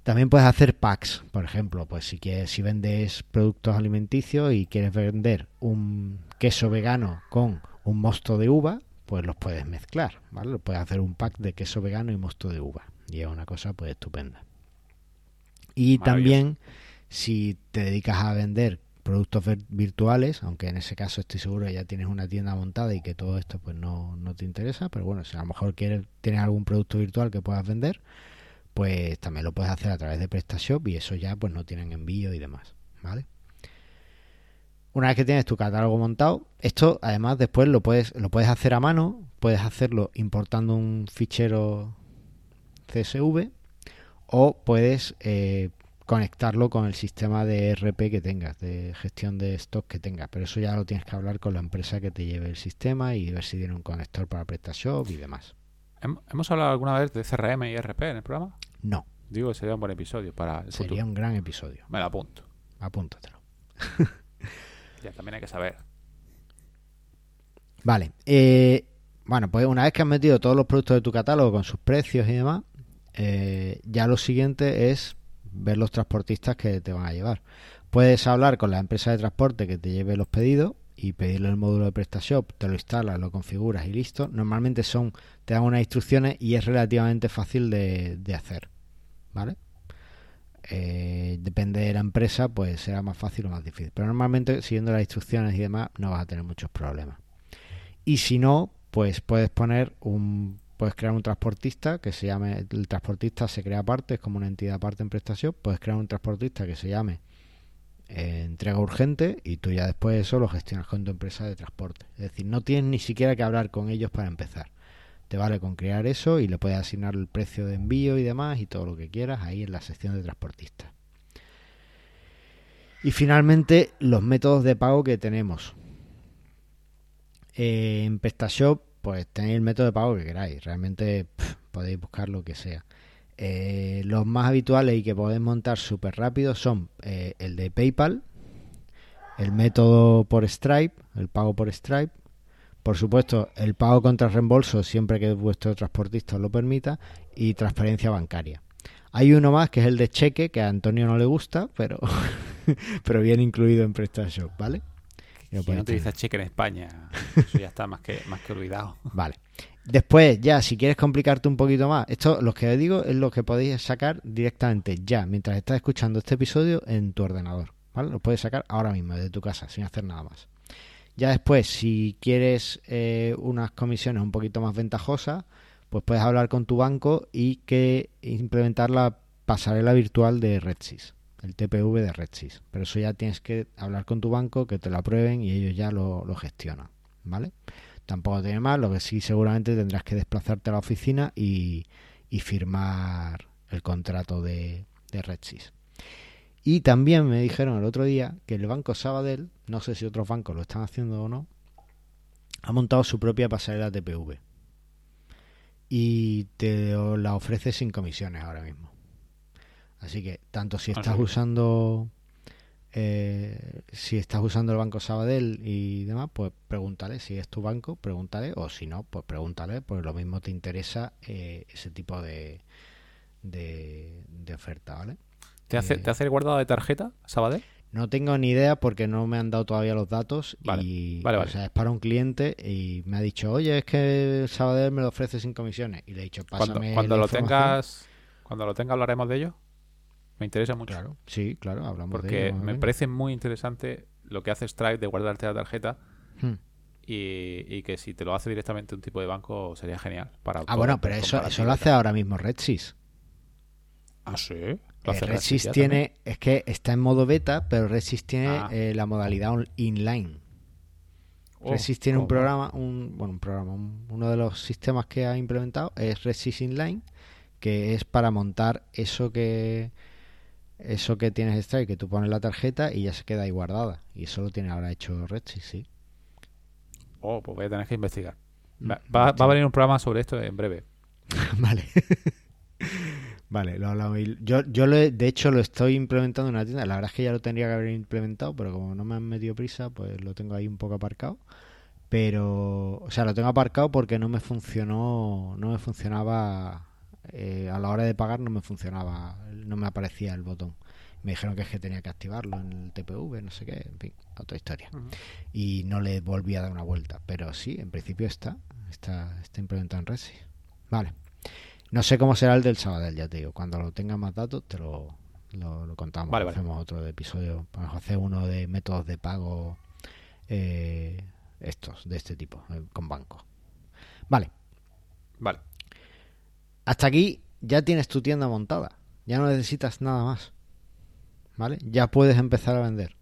También puedes hacer packs, por ejemplo, pues si quieres, si vendes productos alimenticios y quieres vender un queso vegano con un mosto de uva, pues los puedes mezclar, ¿vale? Puedes hacer un pack de queso vegano y mosto de uva. Y es una cosa pues estupenda. Y también si te dedicas a vender productos virtuales, aunque en ese caso estoy seguro que ya tienes una tienda montada y que todo esto pues no, no te interesa, pero bueno, si a lo mejor quieres, tienes algún producto virtual que puedas vender, pues también lo puedes hacer a través de PrestaShop y eso ya pues no tienen envío y demás, ¿vale? Una vez que tienes tu catálogo montado, esto además después lo puedes, lo puedes hacer a mano, puedes hacerlo importando un fichero CSV o puedes eh, conectarlo con el sistema de RP que tengas, de gestión de stock que tengas. Pero eso ya lo tienes que hablar con la empresa que te lleve el sistema y ver si tiene un conector para PrestaShop y demás. ¿Hemos hablado alguna vez de CRM y RP en el programa? No. Digo, sería un buen episodio para el Sería un gran episodio. Me lo apunto. Apúntatelo. *laughs* también hay que saber. Vale. Eh, bueno, pues una vez que has metido todos los productos de tu catálogo con sus precios y demás, eh, ya lo siguiente es ver los transportistas que te van a llevar. Puedes hablar con la empresa de transporte que te lleve los pedidos y pedirle el módulo de PrestaShop, te lo instalas, lo configuras y listo. Normalmente son, te dan unas instrucciones y es relativamente fácil de, hacer, ¿vale? Eh, depende de la empresa, pues será más fácil o más difícil. Pero normalmente siguiendo las instrucciones y demás no vas a tener muchos problemas. Y si no, pues puedes poner un Puedes crear un transportista que se llame, el transportista se crea aparte, es como una entidad aparte en prestación. Puedes crear un transportista que se llame eh, entrega urgente y tú ya después eso lo gestionas con tu empresa de transporte. Es decir, no tienes ni siquiera que hablar con ellos para empezar. Te vale con crear eso y le puedes asignar el precio de envío y demás y todo lo que quieras ahí en la sección de transportista. Y finalmente, los métodos de pago que tenemos. Eh, en PrestaShop pues tenéis el método de pago que queráis. Realmente podéis buscar lo que sea. Eh, los más habituales y que podéis montar súper rápido son eh, el de PayPal, el método por Stripe, el pago por Stripe. Por supuesto, el pago contra reembolso siempre que vuestro transportista os lo permita y transferencia bancaria. Hay uno más que es el de cheque, que a Antonio no le gusta, pero, *laughs* pero viene incluido en PrestaShop, ¿vale? Si no utiliza cheque en España, *laughs* eso ya está más que, más que olvidado. Vale. Después, ya, si quieres complicarte un poquito más, esto lo que os digo es lo que podéis sacar directamente ya, mientras estás escuchando este episodio en tu ordenador. ¿Vale? Lo puedes sacar ahora mismo, desde tu casa, sin hacer nada más. Ya después, si quieres eh, unas comisiones un poquito más ventajosas, pues puedes hablar con tu banco y que implementar la pasarela virtual de RedSys el TPV de RedSys. Pero eso ya tienes que hablar con tu banco, que te lo aprueben y ellos ya lo, gestionan, ¿vale? Tampoco tiene más, lo que sí seguramente tendrás que desplazarte a la oficina y, firmar el contrato de, de RedSys. Y también me dijeron el otro día que el Banco Sabadell, no sé si otros bancos lo están haciendo o no, ha montado su propia pasarela TPV. Y te la ofrece sin comisiones ahora mismo. Así que tanto si estás usando eh, si estás usando el banco Sabadell y demás, pues pregúntale si es tu banco, pregúntale, o si no, pues pregúntale, porque lo mismo te interesa eh, ese tipo de, de, oferta, ¿vale? ¿Te hace, ¿Te hace el guardado de tarjeta, Sabadell? No tengo ni idea porque no me han dado todavía los datos Vale, y vale, o vale. sea, es para un cliente y me ha dicho, oye, es que Sabadell me lo ofrece sin comisiones y le he dicho, Cuando, pásame cuando la lo información". tengas, cuando lo tengas hablaremos de ello. Me interesa mucho. Claro, sí, claro, hablamos de porque ello, más me bien. parece muy interesante lo que hace Stripe de guardarte la tarjeta Hmm. y, y que si te lo hace directamente un tipo de banco sería genial. Para Ah, bueno, pero eso, eso lo hace ahora mismo RedSys. Ah, sí. Eh, RedSys ya tiene, es que está en modo beta, pero RedSys tiene Ah. eh, la modalidad inline. Oh, RedSys tiene un programa, un, bueno, un programa, un- uno de los sistemas que ha implementado es RedSys Inline, que es para montar eso que eso que tienes Stripe, que tú pones la tarjeta y ya se queda ahí guardada. Y eso lo tiene ahora hecho RedSys, sí. Oh, pues voy a tener que investigar. Va, Mm, va- a venir un programa sobre esto en breve. *laughs* vale. *laughs* vale, lo hablamos. Yo, yo lo he- de hecho lo estoy implementando en una tienda. La verdad es que ya lo tendría que haber implementado, pero como no me han metido prisa, pues lo tengo ahí un poco aparcado. Pero, o sea, lo tengo aparcado porque no me funcionó, no me funcionaba eh, a la hora de pagar, no me funcionaba, no me aparecía el botón. Me dijeron que es que tenía que activarlo en el TPV, no sé qué, en fin, otra historia. Y no le volví a dar una vuelta, pero sí, en principio está, está, está implementado en Resi. Vale. No sé cómo será el del Sabadell, ya te digo. Cuando lo tenga más datos, te lo, lo, lo contamos. Vale, vale. Hacemos otro episodio. Vamos a hacer uno de métodos de pago eh, estos, de este tipo, eh, con bancos. Vale. Vale. Hasta aquí ya tienes tu tienda montada. Ya no necesitas nada más. ¿Vale? Ya puedes empezar a vender.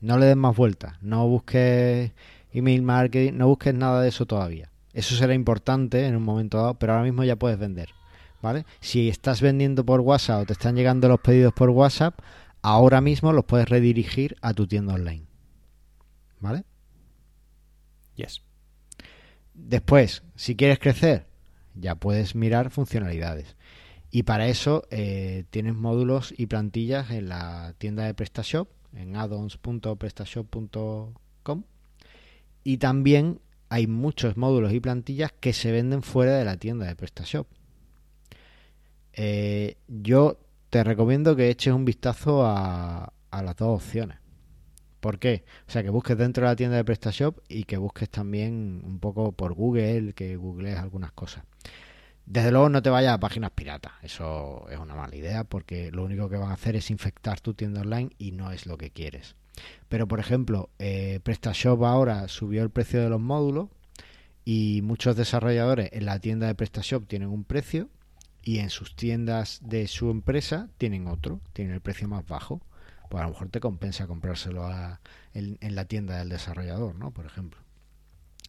No le des más vueltas. No busques email marketing. No busques nada de eso todavía. Eso será importante en un momento dado, pero ahora mismo ya puedes vender. ¿Vale? Si estás vendiendo por WhatsApp o te están llegando los pedidos por WhatsApp, ahora mismo los puedes redirigir a tu tienda online. ¿Vale? Yes. Después, si quieres crecer, ya puedes mirar funcionalidades. Y para eso eh, tienes módulos y plantillas en la tienda de PrestaShop, en addons.prestashop.com. Y también hay muchos módulos y plantillas que se venden fuera de la tienda de PrestaShop. Eh, yo te recomiendo que eches un vistazo a, a las dos opciones. ¿Por qué? O sea, que busques dentro de la tienda de PrestaShop y que busques también un poco por Google, que googlees algunas cosas. Desde luego no te vayas a páginas piratas, eso es una mala idea porque lo único que van a hacer es infectar tu tienda online y no es lo que quieres. Pero por ejemplo, eh, PrestaShop ahora subió el precio de los módulos y muchos desarrolladores en la tienda de PrestaShop tienen un precio y en sus tiendas de su empresa tienen otro, tienen el precio más bajo. Pues a lo mejor te compensa comprárselo a- en, en la tienda del desarrollador, ¿no? Por ejemplo.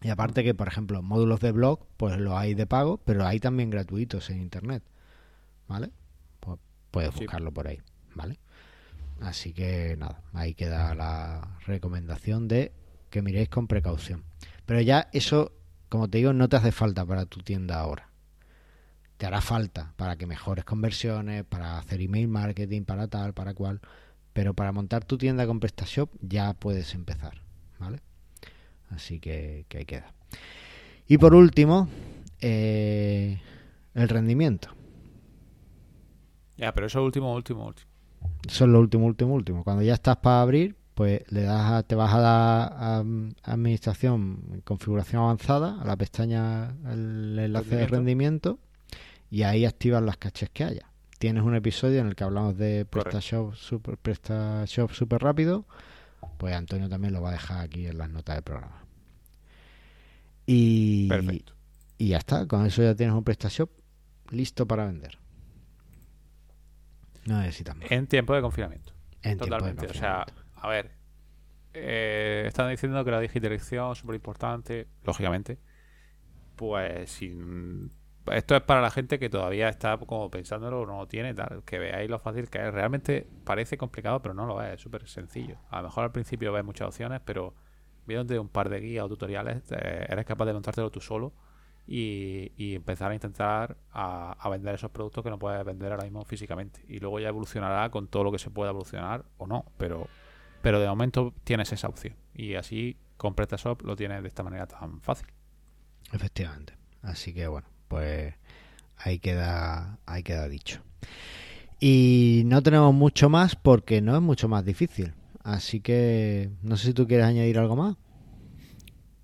Y aparte que, por ejemplo, módulos de blog, pues los hay de pago, pero hay también gratuitos en internet. ¿Vale? Pues puedes Sí. buscarlo por ahí, ¿vale? Así que nada, ahí queda la recomendación de que miréis con precaución. Pero ya eso, como te digo, no te hace falta para tu tienda ahora. Te hará falta para que mejores conversiones, para hacer email marketing, para tal, para cual. Pero para montar tu tienda con PrestaShop ya puedes empezar, ¿vale? Así que, que ahí queda. Y por último, eh, el rendimiento. Ya, pero eso último, último, último. Eso es lo último, último, último. Cuando ya estás para abrir, pues le das a- te vas a la a- administración, configuración avanzada, a la pestaña, el enlace de rendimiento, y ahí activas las caches que haya. Tienes un episodio en el que hablamos de. PrestaShop super, PrestaShop super rápido, pues Antonio también lo va a dejar aquí en las notas del programa. Y, Perfecto. y ya está, con eso ya tienes un PrestaShop listo para vender. No necesitas más. En tiempo de confinamiento. En tiempo de Totalmente. O sea, confinamiento. a ver. eh, están diciendo que la digitalización es súper importante, lógicamente. Pues sin- esto es para la gente que todavía está como pensándolo o no lo tiene, tal. Que veáis lo fácil que es. Realmente parece complicado, pero no lo es. Es súper sencillo. A lo mejor al principio ves muchas opciones, pero viéndote un par de guías o tutoriales, eres capaz de montártelo tú solo y, empezar a intentar a, a vender esos productos que no puedes vender ahora mismo físicamente. Y luego ya evolucionará con todo lo que se pueda evolucionar o no, pero, pero de momento tienes esa opción. Y así con PrestaShop lo tienes de esta manera tan fácil. Efectivamente. Así que bueno, pues ahí queda, ahí queda dicho. Y no tenemos mucho más porque no es mucho más difícil. Así que no sé si tú quieres añadir algo más.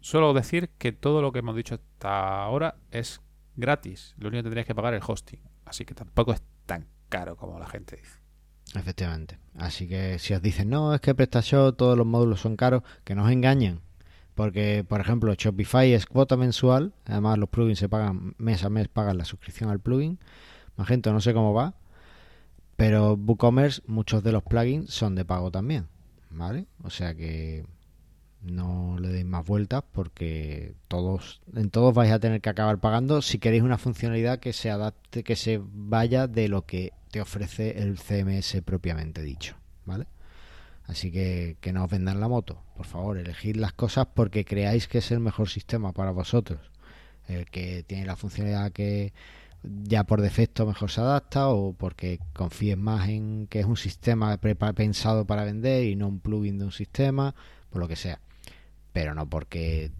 Solo decir que todo lo que hemos dicho hasta ahora es gratis. Lo único que tendrías que pagar es el hosting. Así que tampoco es tan caro como la gente dice. Efectivamente. Así que si os dicen, no, es que PrestaShop, todos los módulos son caros, que no os engañen. Porque, por ejemplo, Shopify es cuota mensual. Además, los plugins se pagan mes a mes, pagan la suscripción al plugin. Magento no sé cómo va. Pero WooCommerce, muchos de los plugins son de pago también. ¿Vale? O sea que no le deis más vueltas porque todos en todos vais a tener que acabar pagando si queréis una funcionalidad que se adapte, que se vaya de lo que te ofrece el CMS propiamente dicho, ¿vale? Así que que no os vendan la moto, por favor, elegid las cosas porque creáis que es el mejor sistema para vosotros, el que tiene la funcionalidad que ya por defecto mejor se adapta o porque confíes más en que es un sistema pensado para vender y no un plugin de un sistema, por lo que sea pero no porque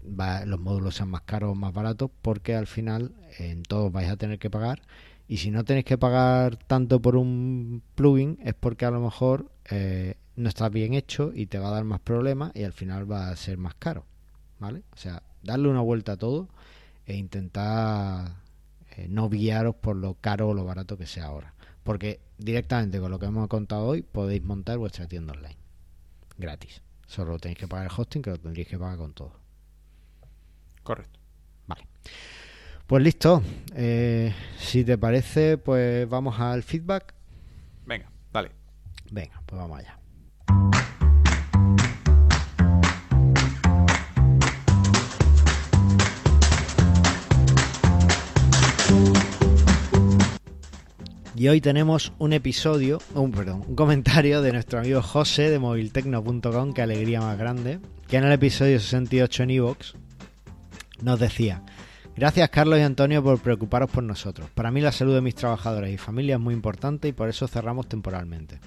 los módulos sean más caros o más baratos, porque al final en todos vais a tener que pagar. Y si no tenéis que pagar tanto por un plugin, es porque a lo mejor eh, no está bien hecho y te va a dar más problemas y al final va a ser más caro. ¿Vale? O sea, darle una vuelta a todo e intentar eh, no guiaros por lo caro o lo barato que sea ahora. Porque directamente con lo que hemos contado hoy podéis montar vuestra tienda online. Gratis. Solo tenéis que pagar el hosting, que lo tendréis que pagar con todo. Correcto. Vale. Pues listo. Eh, si te parece, pues vamos al feedback. Venga, dale. Venga, pues vamos allá. Y hoy tenemos un episodio, un, perdón, un comentario de nuestro amigo José de moviltecno.com, que alegría más grande, que en el episodio 68 en Evox nos decía, gracias Carlos y Antonio por preocuparos por nosotros. Para mí la salud de mis trabajadores y familia es muy importante y por eso cerramos temporalmente.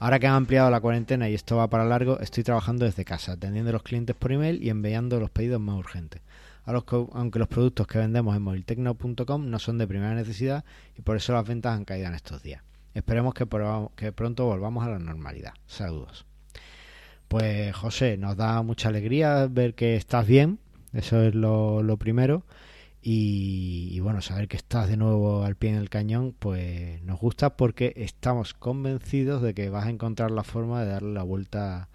Ahora que han ampliado la cuarentena y esto va para largo, estoy trabajando desde casa, atendiendo a los clientes por email y enviando los pedidos más urgentes aunque los productos que vendemos en moviltecno.com no son de primera necesidad y por eso las ventas han caído en estos días. Esperemos que, pronto volvamos a la normalidad. Saludos. Pues José, nos da mucha alegría ver que estás bien, eso es lo, primero. Y, bueno, saber que estás de nuevo al pie del cañón, pues nos gusta porque estamos convencidos de que vas a encontrar la forma de darle la vuelta a,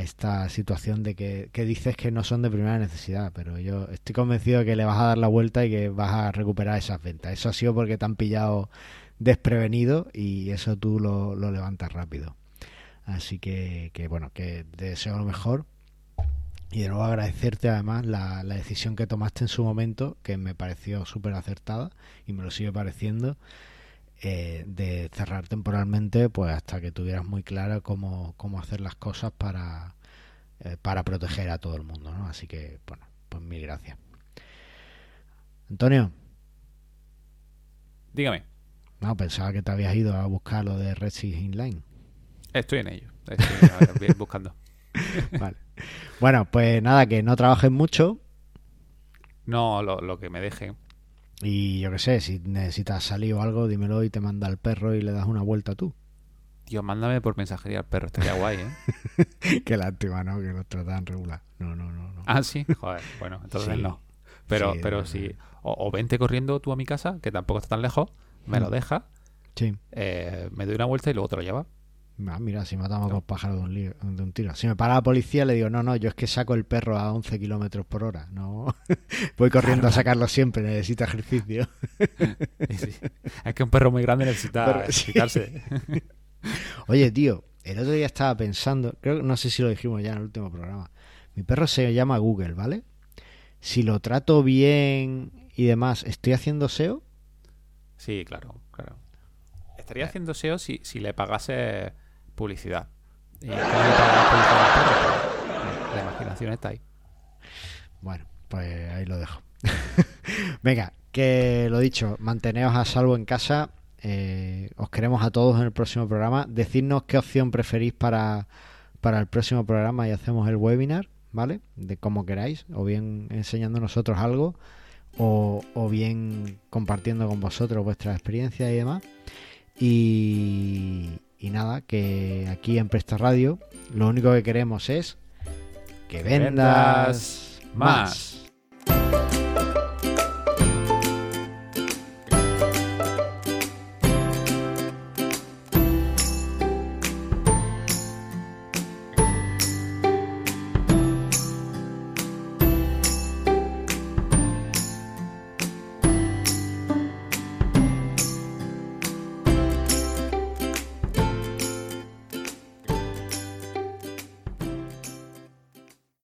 esta situación de que, dices que no son de primera necesidad, pero yo estoy convencido de que le vas a dar la vuelta y que vas a recuperar esas ventas. Eso ha sido porque te han pillado desprevenido y eso tú lo, levantas rápido. Así que, que, bueno, que te deseo lo mejor y de nuevo agradecerte además la, la decisión que tomaste en su momento, que me pareció súper acertada y me lo sigue pareciendo eh, de cerrar temporalmente pues hasta que tuvieras muy claro cómo, cómo hacer las cosas para, eh, para proteger a todo el mundo, ¿no? Así que, bueno, pues mil gracias. Antonio. Dígame. No, pensaba que te habías ido a buscar lo de Red Inline. Estoy en ello. Estoy *laughs* buscando. vale. Bueno, pues nada, que no trabajes mucho. No, lo, lo que me dejen. Y yo qué sé, si necesitas salir o algo, dímelo y te manda el perro y le das una vuelta tú. Tío, mándame por mensajería al perro, estaría guay, ¿eh? *laughs* Qué lástima, ¿no? Que nos tratan regular. No, no, no, no. Ah, sí, joder, bueno, entonces no. Pero, pero si. O, vente corriendo tú a mi casa, que tampoco está tan lejos, me lo mm. deja. Sí. Eh, me doy una vuelta y luego te lo lleva. Ah, mira, si matamos a dos pájaros de un, tiro. Si me para la policía, le digo, no, no, yo es que saco el perro a 11 kilómetros por hora. No, *laughs* voy corriendo a sacarlo siempre, necesita ejercicio. *laughs* Es que un perro muy grande necesita ejercitarse. *laughs* Oye, tío, el otro día estaba pensando, creo que no sé si lo dijimos ya en el último programa. Mi perro se llama Google, ¿vale? Si lo trato bien y demás, ¿estoy haciendo SEO? Sí, claro, claro. Estaría haciendo SEO si, si le pagase publicidad. Y la imaginación está ahí. Bueno, pues ahí lo dejo. *laughs* Venga, que lo dicho, manteneos a salvo en casa. Eh, os queremos a todos en el próximo programa. Decidnos qué opción preferís para, para el próximo programa y hacemos el webinar, ¿vale? De como queráis, o bien enseñando nosotros algo, o, o bien compartiendo con vosotros vuestras experiencias y demás. Y, y nada, que aquí en Presta Radio lo único que queremos es que vendas, Vendas más.